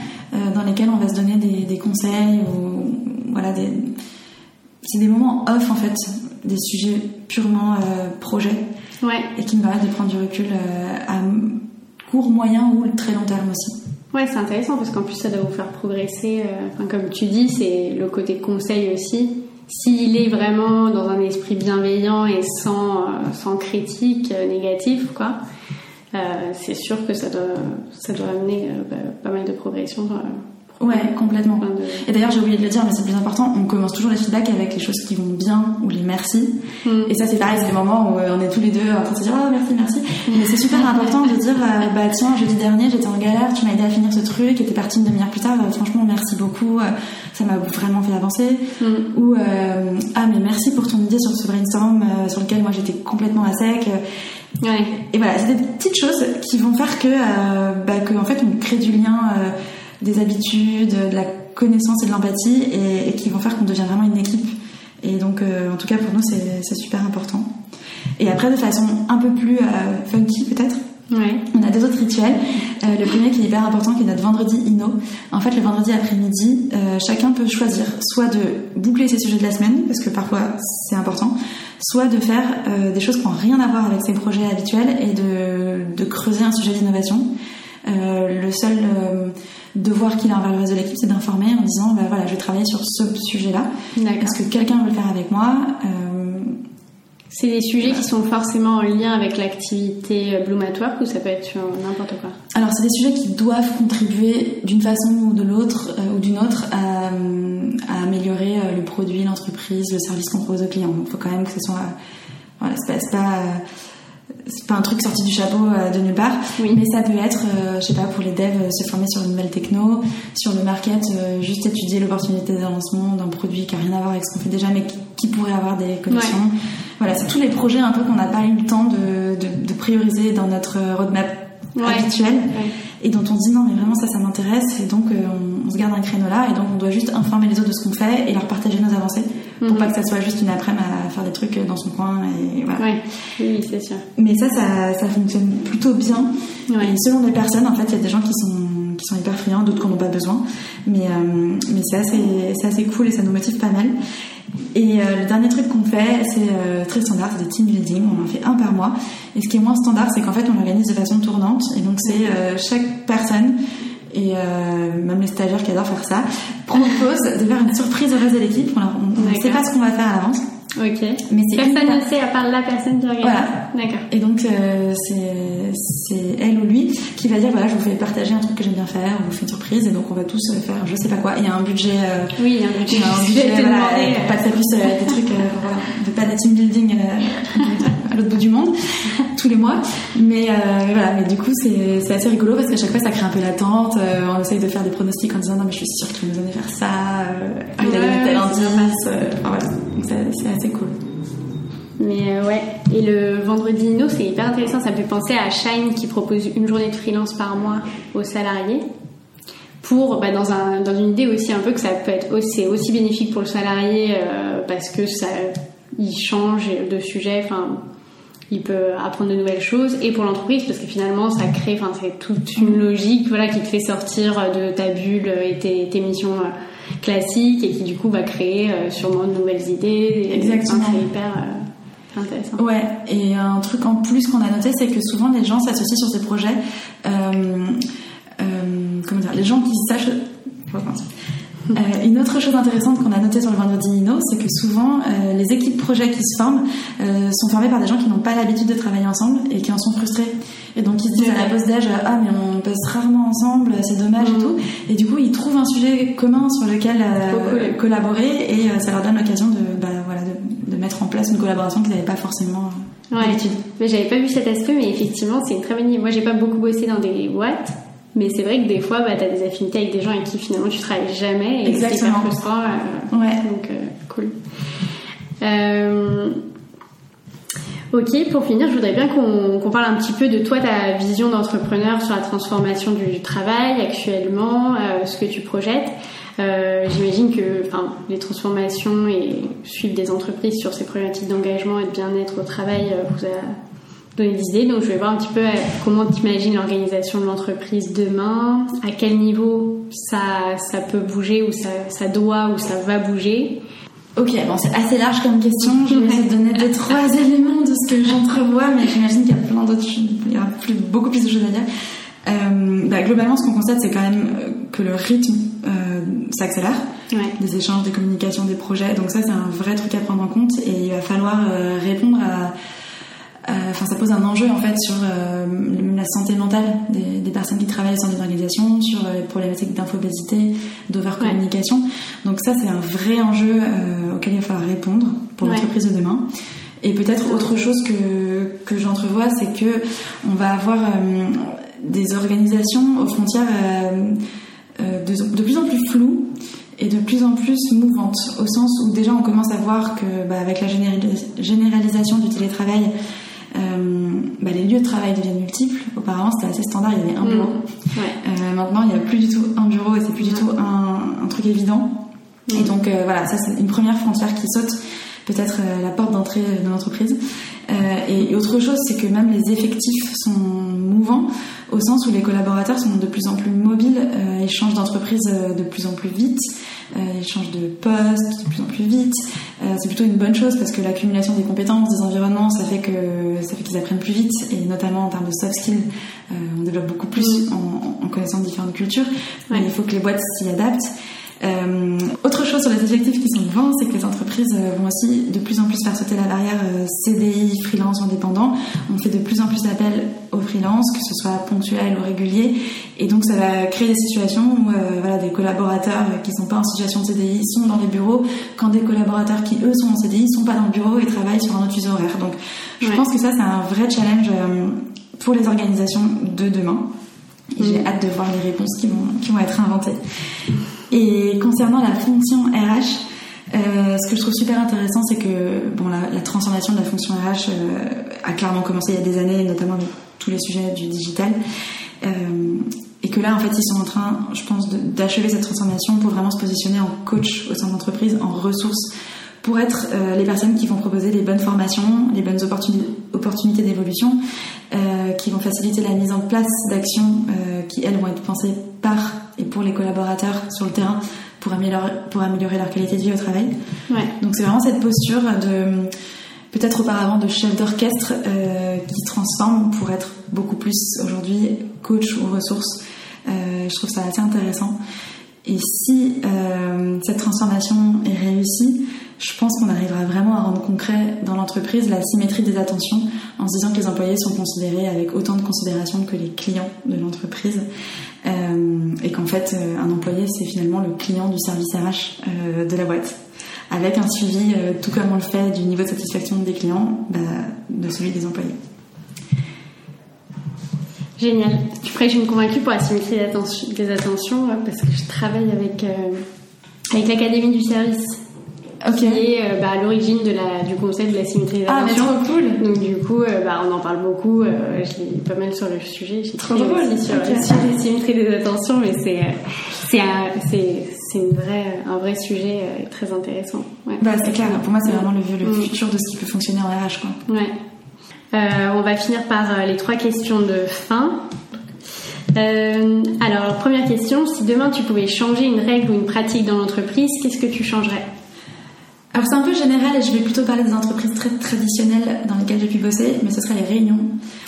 dans lesquels on va se donner des, des conseils ou voilà des. C'est des moments off en fait des sujets purement euh, projet et qui me permettent de prendre du recul euh, à court, moyen ou très long terme aussi. Ouais, c'est intéressant parce qu'en plus ça doit vous faire progresser. Euh, enfin, comme tu dis, c'est le côté conseil aussi. S'il est vraiment dans un esprit bienveillant et sans, sans critique négative, quoi, c'est sûr que ça doit, ça doit amener bah, pas mal de progression Ouais, complètement. Et d'ailleurs, j'ai oublié de le dire, mais c'est plus important, on commence toujours les feedbacks avec les choses qui vont bien ou les merci. Hmm. Et ça, c'est pareil, c'est des moments où euh, on est tous les deux en train de se dire oh, merci, merci. Hmm. Mais c'est super important de dire euh, bah tiens, jeudi dernier, j'étais en galère, tu m'as aidé à finir ce truc, et t'es parti une demi-heure plus tard, euh, franchement, merci beaucoup, ça m'a vraiment fait avancer. Hmm. Ou ah, mais merci pour ton idée sur ce brainstorm sur lequel moi j'étais complètement à sec. Ouais. Et voilà, c'est des petites choses qui vont faire que, bah, que en fait, on crée du lien des habitudes, de la connaissance et de l'empathie et, qui vont faire qu'on devient vraiment une équipe. Et donc, euh, en tout cas, pour nous, c'est super important. Et après, de façon un peu plus euh, funky, peut-être, on a deux autres rituels. Euh, le premier qui est hyper important, qui est notre vendredi inno. En fait, le vendredi après-midi, chacun peut choisir soit de boucler ses sujets de la semaine, parce que parfois c'est important, soit de faire des choses qui n'ont rien à voir avec ses projets habituels et de, de creuser un sujet d'innovation. le seul devoir qu'il a envers le reste de l'équipe, c'est d'informer en disant bah, voilà, je vais travailler sur ce sujet-là. Est-ce que quelqu'un veut le faire avec moi? Euh, C'est des sujets qui sont forcément en lien avec l'activité Bloom ou ça peut être sur n'importe quoi? Alors, c'est des sujets qui doivent contribuer d'une façon ou de l'autre euh, ou d'une autre à, améliorer euh, le produit, l'entreprise, le service qu'on propose aux clients. il faut quand même que ce soit. voilà, c'est pas c'est pas un truc sorti du chapeau euh, de nulle part, mais ça peut être, euh, je sais pas, pour les devs, euh, se former sur une nouvelle techno, sur le market, juste étudier l'opportunité d'un lancement d'un produit qui a rien à voir avec ce qu'on fait déjà, mais qui, pourrait avoir des connexions. Voilà, c'est tous les projets un peu qu'on n'a pas eu le temps de, de, prioriser dans notre roadmap habituel et dont on dit non mais vraiment ça ça m'intéresse et donc on, se garde un créneau là et donc on doit juste informer les autres de ce qu'on fait et leur partager nos avancées pour mhm. pas que ça soit juste une après-midi à faire des trucs dans son coin et voilà. Oui, c'est sûr. Mais ça, ça, ça fonctionne plutôt bien. Et selon les personnes, en fait, il y a des gens qui sont qui sont hyper friands, d'autres qui n'en ont pas besoin. Mais, euh, mais c'est assez, assez cool et ça nous motive pas mal. Et euh, le dernier truc qu'on fait, c'est euh, très standard, c'est des team building. On en fait un par mois. Et ce qui est moins standard, c'est qu'en fait, on l'organise de façon tournante. Et donc, c'est chaque personne et euh, même les stagiaires qui adorent faire ça, proposent de faire une surprise au reste de l'équipe. On ne sait pas ce qu'on va faire à l'avance. Ok. Mais personne ne sait à part la personne qui organise. Voilà. D'accord. Et donc euh, c'est elle ou lui qui va dire voilà je vous fais partager un truc que j'aime bien faire, on vous fait une surprise et donc on va tous faire je sais pas quoi. Il y a un budget. Euh, oui, il y a un budget. Un voilà, pour pas que ça puisse des trucs voilà, de pas des team building à l'autre bout du monde tous les mois. Mais voilà, mais du coup c'est assez rigolo parce qu'à chaque fois ça crée un peu l'attente. on essaye de faire des pronostics en disant non mais je suis sûre qu'il nous donner faire ça. Ah, il a donné tel indice. voilà. C'est assez cool. Mais euh, ouais, et le vendredi Inno, c'est hyper intéressant. Ça me fait penser à Shine qui propose une journée de freelance par mois aux salariés. Pour, bah, dans, un, dans une idée aussi un peu que ça peut être aussi, aussi bénéfique pour le salarié euh, parce que ça, il change de sujet, enfin, il peut apprendre de nouvelles choses et pour l'entreprise parce que finalement ça crée, enfin, c'est toute une logique, voilà, qui te fait sortir de ta bulle et tes, tes missions euh, classiques et qui du coup va créer sûrement de nouvelles idées. Exactement. C'est hyper Intéressant. Ouais, et un truc en plus qu'on a noté, c'est que souvent les gens s'associent sur ces projets. Euh, euh, comment dire Les gens qui sachent. Euh, une autre chose intéressante qu'on a noté sur le vendredi Nino, c'est que souvent euh, les équipes projets qui se forment euh, sont formées par des gens qui n'ont pas l'habitude de travailler ensemble et qui en sont frustrés. Et donc ils se disent à la pause d'âge Ah, mais on passe rarement ensemble, c'est dommage et mm. tout. Et du coup, ils trouvent un sujet commun sur lequel collaborer et ça leur donne l'occasion de, bah, voilà, de, de, mettre en place une collaboration qu'ils n'avaient pas forcément. Ouais. Mais j'avais pas vu cet aspect, mais effectivement, c'est une très bonne idée. Moi, j'ai pas beaucoup bossé dans des boîtes, mais c'est vrai que des fois, bah, tu as des affinités avec des gens avec qui finalement tu travailles jamais. Et Exactement. C'est hyper frustrant. Euh, ouais. Donc, euh, cool. Euh, ok, pour finir, je voudrais bien qu'on parle un petit peu de toi, ta vision d'entrepreneur sur la transformation du travail actuellement, euh, ce que tu projettes. J'imagine que enfin, les transformations et suivre des entreprises sur ces problématiques d'engagement et de bien-être au travail vous a donner des idées. Donc, je vais voir un petit peu euh, comment tu imagines l'organisation de l'entreprise demain, à quel niveau ça, ça peut bouger ou ça, ça doit ou ça va bouger. Ok, bon, c'est assez large comme question. Je vais essayer de donner deux, trois éléments de ce que j'entrevois, mais j'imagine qu'il y a plein d'autres il y a plus, beaucoup plus de choses à dire. Euh, bah, globalement, ce qu'on constate, c'est quand même euh, que le rythme euh, s'accélère. Ouais. Des échanges, des communications, des projets. Donc ça, c'est un vrai truc à prendre en compte et il va falloir euh, répondre à enfin, ça pose un enjeu en fait sur euh, la santé mentale des, des, personnes qui travaillent dans des organisations, sur euh, les problématiques d'infobésité, d'overcommunication. Ouais. Donc ça, c'est un vrai enjeu auquel il va falloir répondre pour ouais. l'entreprise de demain. Et peut-être autre chose que, que j'entrevois, c'est que on va avoir des organisations aux frontières de, de, plus en plus floues et de plus en plus mouvantes, au sens où déjà on commence à voir que bah, avec la généralisation du télétravail, euh, bah, les lieux de travail deviennent multiples. Auparavant, c'était assez standard, il y avait un bureau. Mmh. Ouais. Euh, maintenant, il n'y a plus du tout un bureau et c'est plus du tout un, un truc évident. Mmh. Et donc, euh, voilà, ça, c'est une première frontière qui saute, peut-être euh, la porte d'entrée de l'entreprise. Euh, et, et, autre chose, c'est que même les effectifs sont mouvants, au sens où les collaborateurs sont de plus en plus mobiles, euh, ils changent d'entreprise de plus en plus vite. Euh, ils changent de poste de plus en plus vite. Euh, c'est plutôt une bonne chose parce que l'accumulation des compétences, des environnements, ça fait que ça fait qu'ils apprennent plus vite et notamment en termes de soft skills, euh, on développe beaucoup plus mmh. en, en, connaissant différentes cultures. Ouais. Mais il faut que les boîtes s'y adaptent. Euh, autre chose sur les effectifs qui sont devant, c'est que les entreprises euh, vont aussi de plus en plus faire sauter la barrière euh, CDI, freelance ou indépendant. On fait de plus en plus d'appels aux freelance, que ce soit ponctuel ou régulier. Et donc ça va créer des situations où euh, voilà, des collaborateurs qui ne sont pas en situation de CDI sont dans les bureaux, quand des collaborateurs qui eux sont en CDI sont pas dans le bureau et travaillent sur un autre fuseau horaire. Donc je ouais. pense que ça c'est un vrai challenge pour les organisations de demain. Et mmh. j'ai hâte de voir les réponses qui vont, qui vont être inventées. Et concernant la fonction RH, euh, ce que je trouve super intéressant, c'est que bon, la, la, transformation de la fonction RH euh, a clairement commencé il y a des années, notamment avec tous les sujets du digital. Euh, et que là, en fait, ils sont en train, je pense, d'achever cette transformation pour vraiment se positionner en coach au sein de l'entreprise, en ressources, pour être euh, les personnes qui vont proposer les bonnes formations, les bonnes opportuni opportunités d'évolution, euh, qui vont faciliter la mise en place d'actions euh, qui, elles, vont être pensées par et pour les collaborateurs sur le terrain pour améliorer, pour améliorer leur qualité de vie au travail. Ouais. Donc c'est vraiment cette posture de peut-être auparavant de chef d'orchestre qui transforme pour être beaucoup plus aujourd'hui coach ou ressources. Euh, je trouve ça assez intéressant. Et si euh, cette transformation est réussie, je pense qu'on arrivera vraiment à rendre concret dans l'entreprise la symétrie des attentions en se disant que les employés sont considérés avec autant de considération que les clients de l'entreprise euh, et qu'en fait euh, un employé c'est finalement le client du service RH euh, de la boîte avec un suivi tout comme on le fait du niveau de satisfaction des clients bah, de celui des employés. Génial. Tu prêches une convaincue pour la symétrie des attentions parce que je travaille avec, avec l'Académie du service qui est euh, bah, à l'origine de la, du concept de la symétrie des Ah, mais trop cool Donc du coup, euh, bah, on en parle beaucoup, euh, j'ai pas mal sur le sujet, j'ai trop drôle aussi sur, okay. sur la symétrie des attentions, mais c'est c'est c'est une vraie, un vrai sujet très intéressant. Ouais. Bah, c'est clair, pour moi c'est vraiment le, le mm. futur de ce qui peut fonctionner en RH. Quoi. Ouais. Euh, on va finir par les trois questions de fin. Euh, alors, première question, si demain tu pouvais changer une règle ou une pratique dans l'entreprise, qu'est-ce que tu changerais? Alors c'est un peu général et je vais plutôt parler des entreprises très traditionnelles dans lesquelles j'ai pu bosser, mais ce serait les réunions.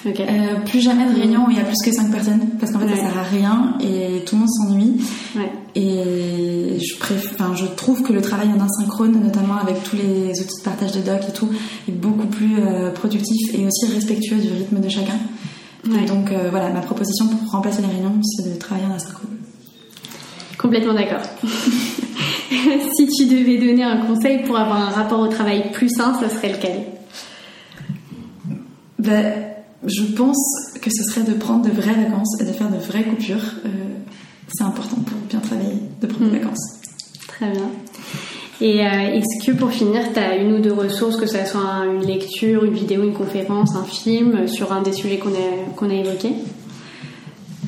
Euh, plus jamais de réunions où il y a plus que 5 personnes parce qu'en fait ça sert à rien et tout le monde s'ennuie. Ouais. Et je, enfin, je trouve que le travail en asynchrone, notamment avec tous les outils de partage de doc et tout, est beaucoup plus euh, productif et aussi respectueux du rythme de chacun. Et donc euh, voilà, ma proposition pour remplacer les réunions, c'est de travailler en asynchrone. Complètement d'accord. si tu devais donner un conseil pour avoir un rapport au travail plus sain, ce serait lequel? Ben, Je pense que ce serait de prendre de vraies vacances et de faire de vraies coupures. Euh, c'est important pour bien travailler, de prendre des mm. vacances. Très bien. Et euh, est-ce que pour finir, tu as une ou deux ressources, que ce soit une lecture, une vidéo, une conférence, un film, sur un des sujets qu'on a, qu'on a évoqués?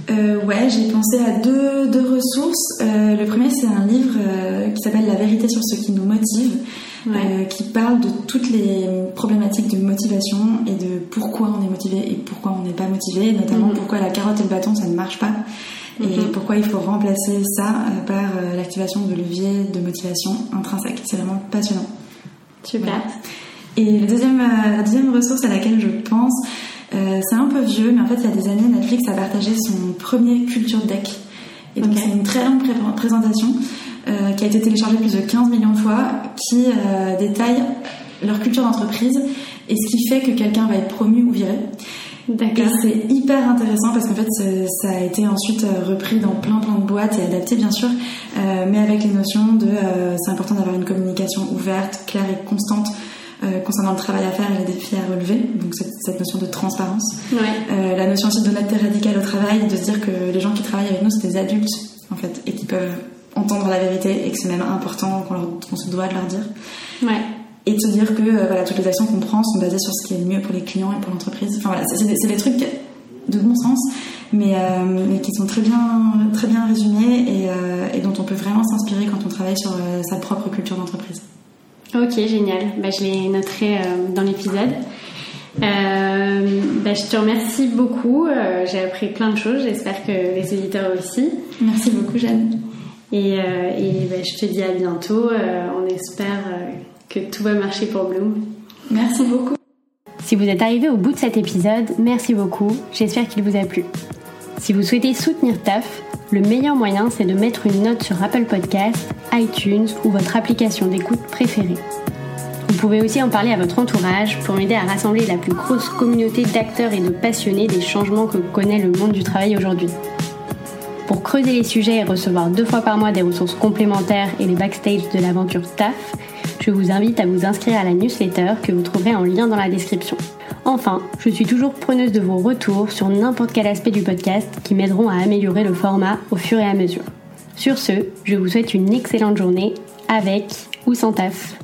Euh, ouais, j'ai pensé à deux, deux ressources. Euh, le premier, c'est un livre euh, qui s'appelle La vérité sur ce qui nous motive, euh, qui parle de toutes les problématiques de motivation et de pourquoi on est motivé et pourquoi on n'est pas motivé, notamment mhm. pourquoi la carotte et le bâton, ça ne marche pas. Et mhm. pourquoi il faut remplacer ça par l'activation de leviers de motivation intrinsèque. C'est vraiment passionnant. Super. Et le deuxième, la deuxième ressource à laquelle je pense, euh, c'est un peu vieux, mais en fait, il y a des années, Netflix a partagé son premier Culture Deck. Et donc, c'est une très longue présentation euh, qui a été téléchargée plus de 15 millions de fois, qui euh, détaille leur culture d'entreprise et ce qui fait que quelqu'un va être promu ou viré. Et c'est hyper intéressant parce qu'en fait, ça a été ensuite repris dans plein plein de boîtes et adapté bien sûr, mais avec les notions de c'est important d'avoir une communication ouverte, claire et constante euh, concernant le travail à faire et les défis à relever, donc cette, cette notion de transparence. Euh, la notion aussi d'honnêteté radicale au travail, de se dire que les gens qui travaillent avec nous, c'est des adultes, en fait, et qui peuvent entendre la vérité et que c'est même important qu'on se doit de leur dire. Ouais. Et de se dire que euh, voilà, toutes les actions qu'on prend sont basées sur ce qui est le mieux pour les clients et pour l'entreprise. Enfin voilà, c'est des, des, trucs de bon sens, mais, mais, qui sont très bien, très bien résumés et, et dont on peut vraiment s'inspirer quand on travaille sur sa propre culture d'entreprise. Ok, génial. Bah, je les noterai euh, dans l'épisode. Euh, bah, je te remercie beaucoup. Euh, j'ai appris plein de choses. J'espère que les éditeurs aussi. Merci beaucoup, Jeanne. Et, et bah, je te dis à bientôt. on espère que tout va marcher pour Bloom. Merci beaucoup. Si vous êtes arrivé au bout de cet épisode, merci beaucoup. J'espère qu'il vous a plu. Si vous souhaitez soutenir TAF, le meilleur moyen c'est de mettre une note sur Apple Podcast, iTunes ou votre application d'écoute préférée. Vous pouvez aussi en parler à votre entourage pour m'aider à rassembler la plus grosse communauté d'acteurs et de passionnés des changements que connaît le monde du travail aujourd'hui. Pour creuser les sujets et recevoir deux fois par mois des ressources complémentaires et les backstage de l'aventure TAF, je vous invite à vous inscrire à la newsletter que vous trouverez en lien dans la description. Enfin, je suis toujours preneuse de vos retours sur n'importe quel aspect du podcast qui m'aideront à améliorer le format au fur et à mesure. Sur ce, je vous souhaite une excellente journée avec ou sans taf.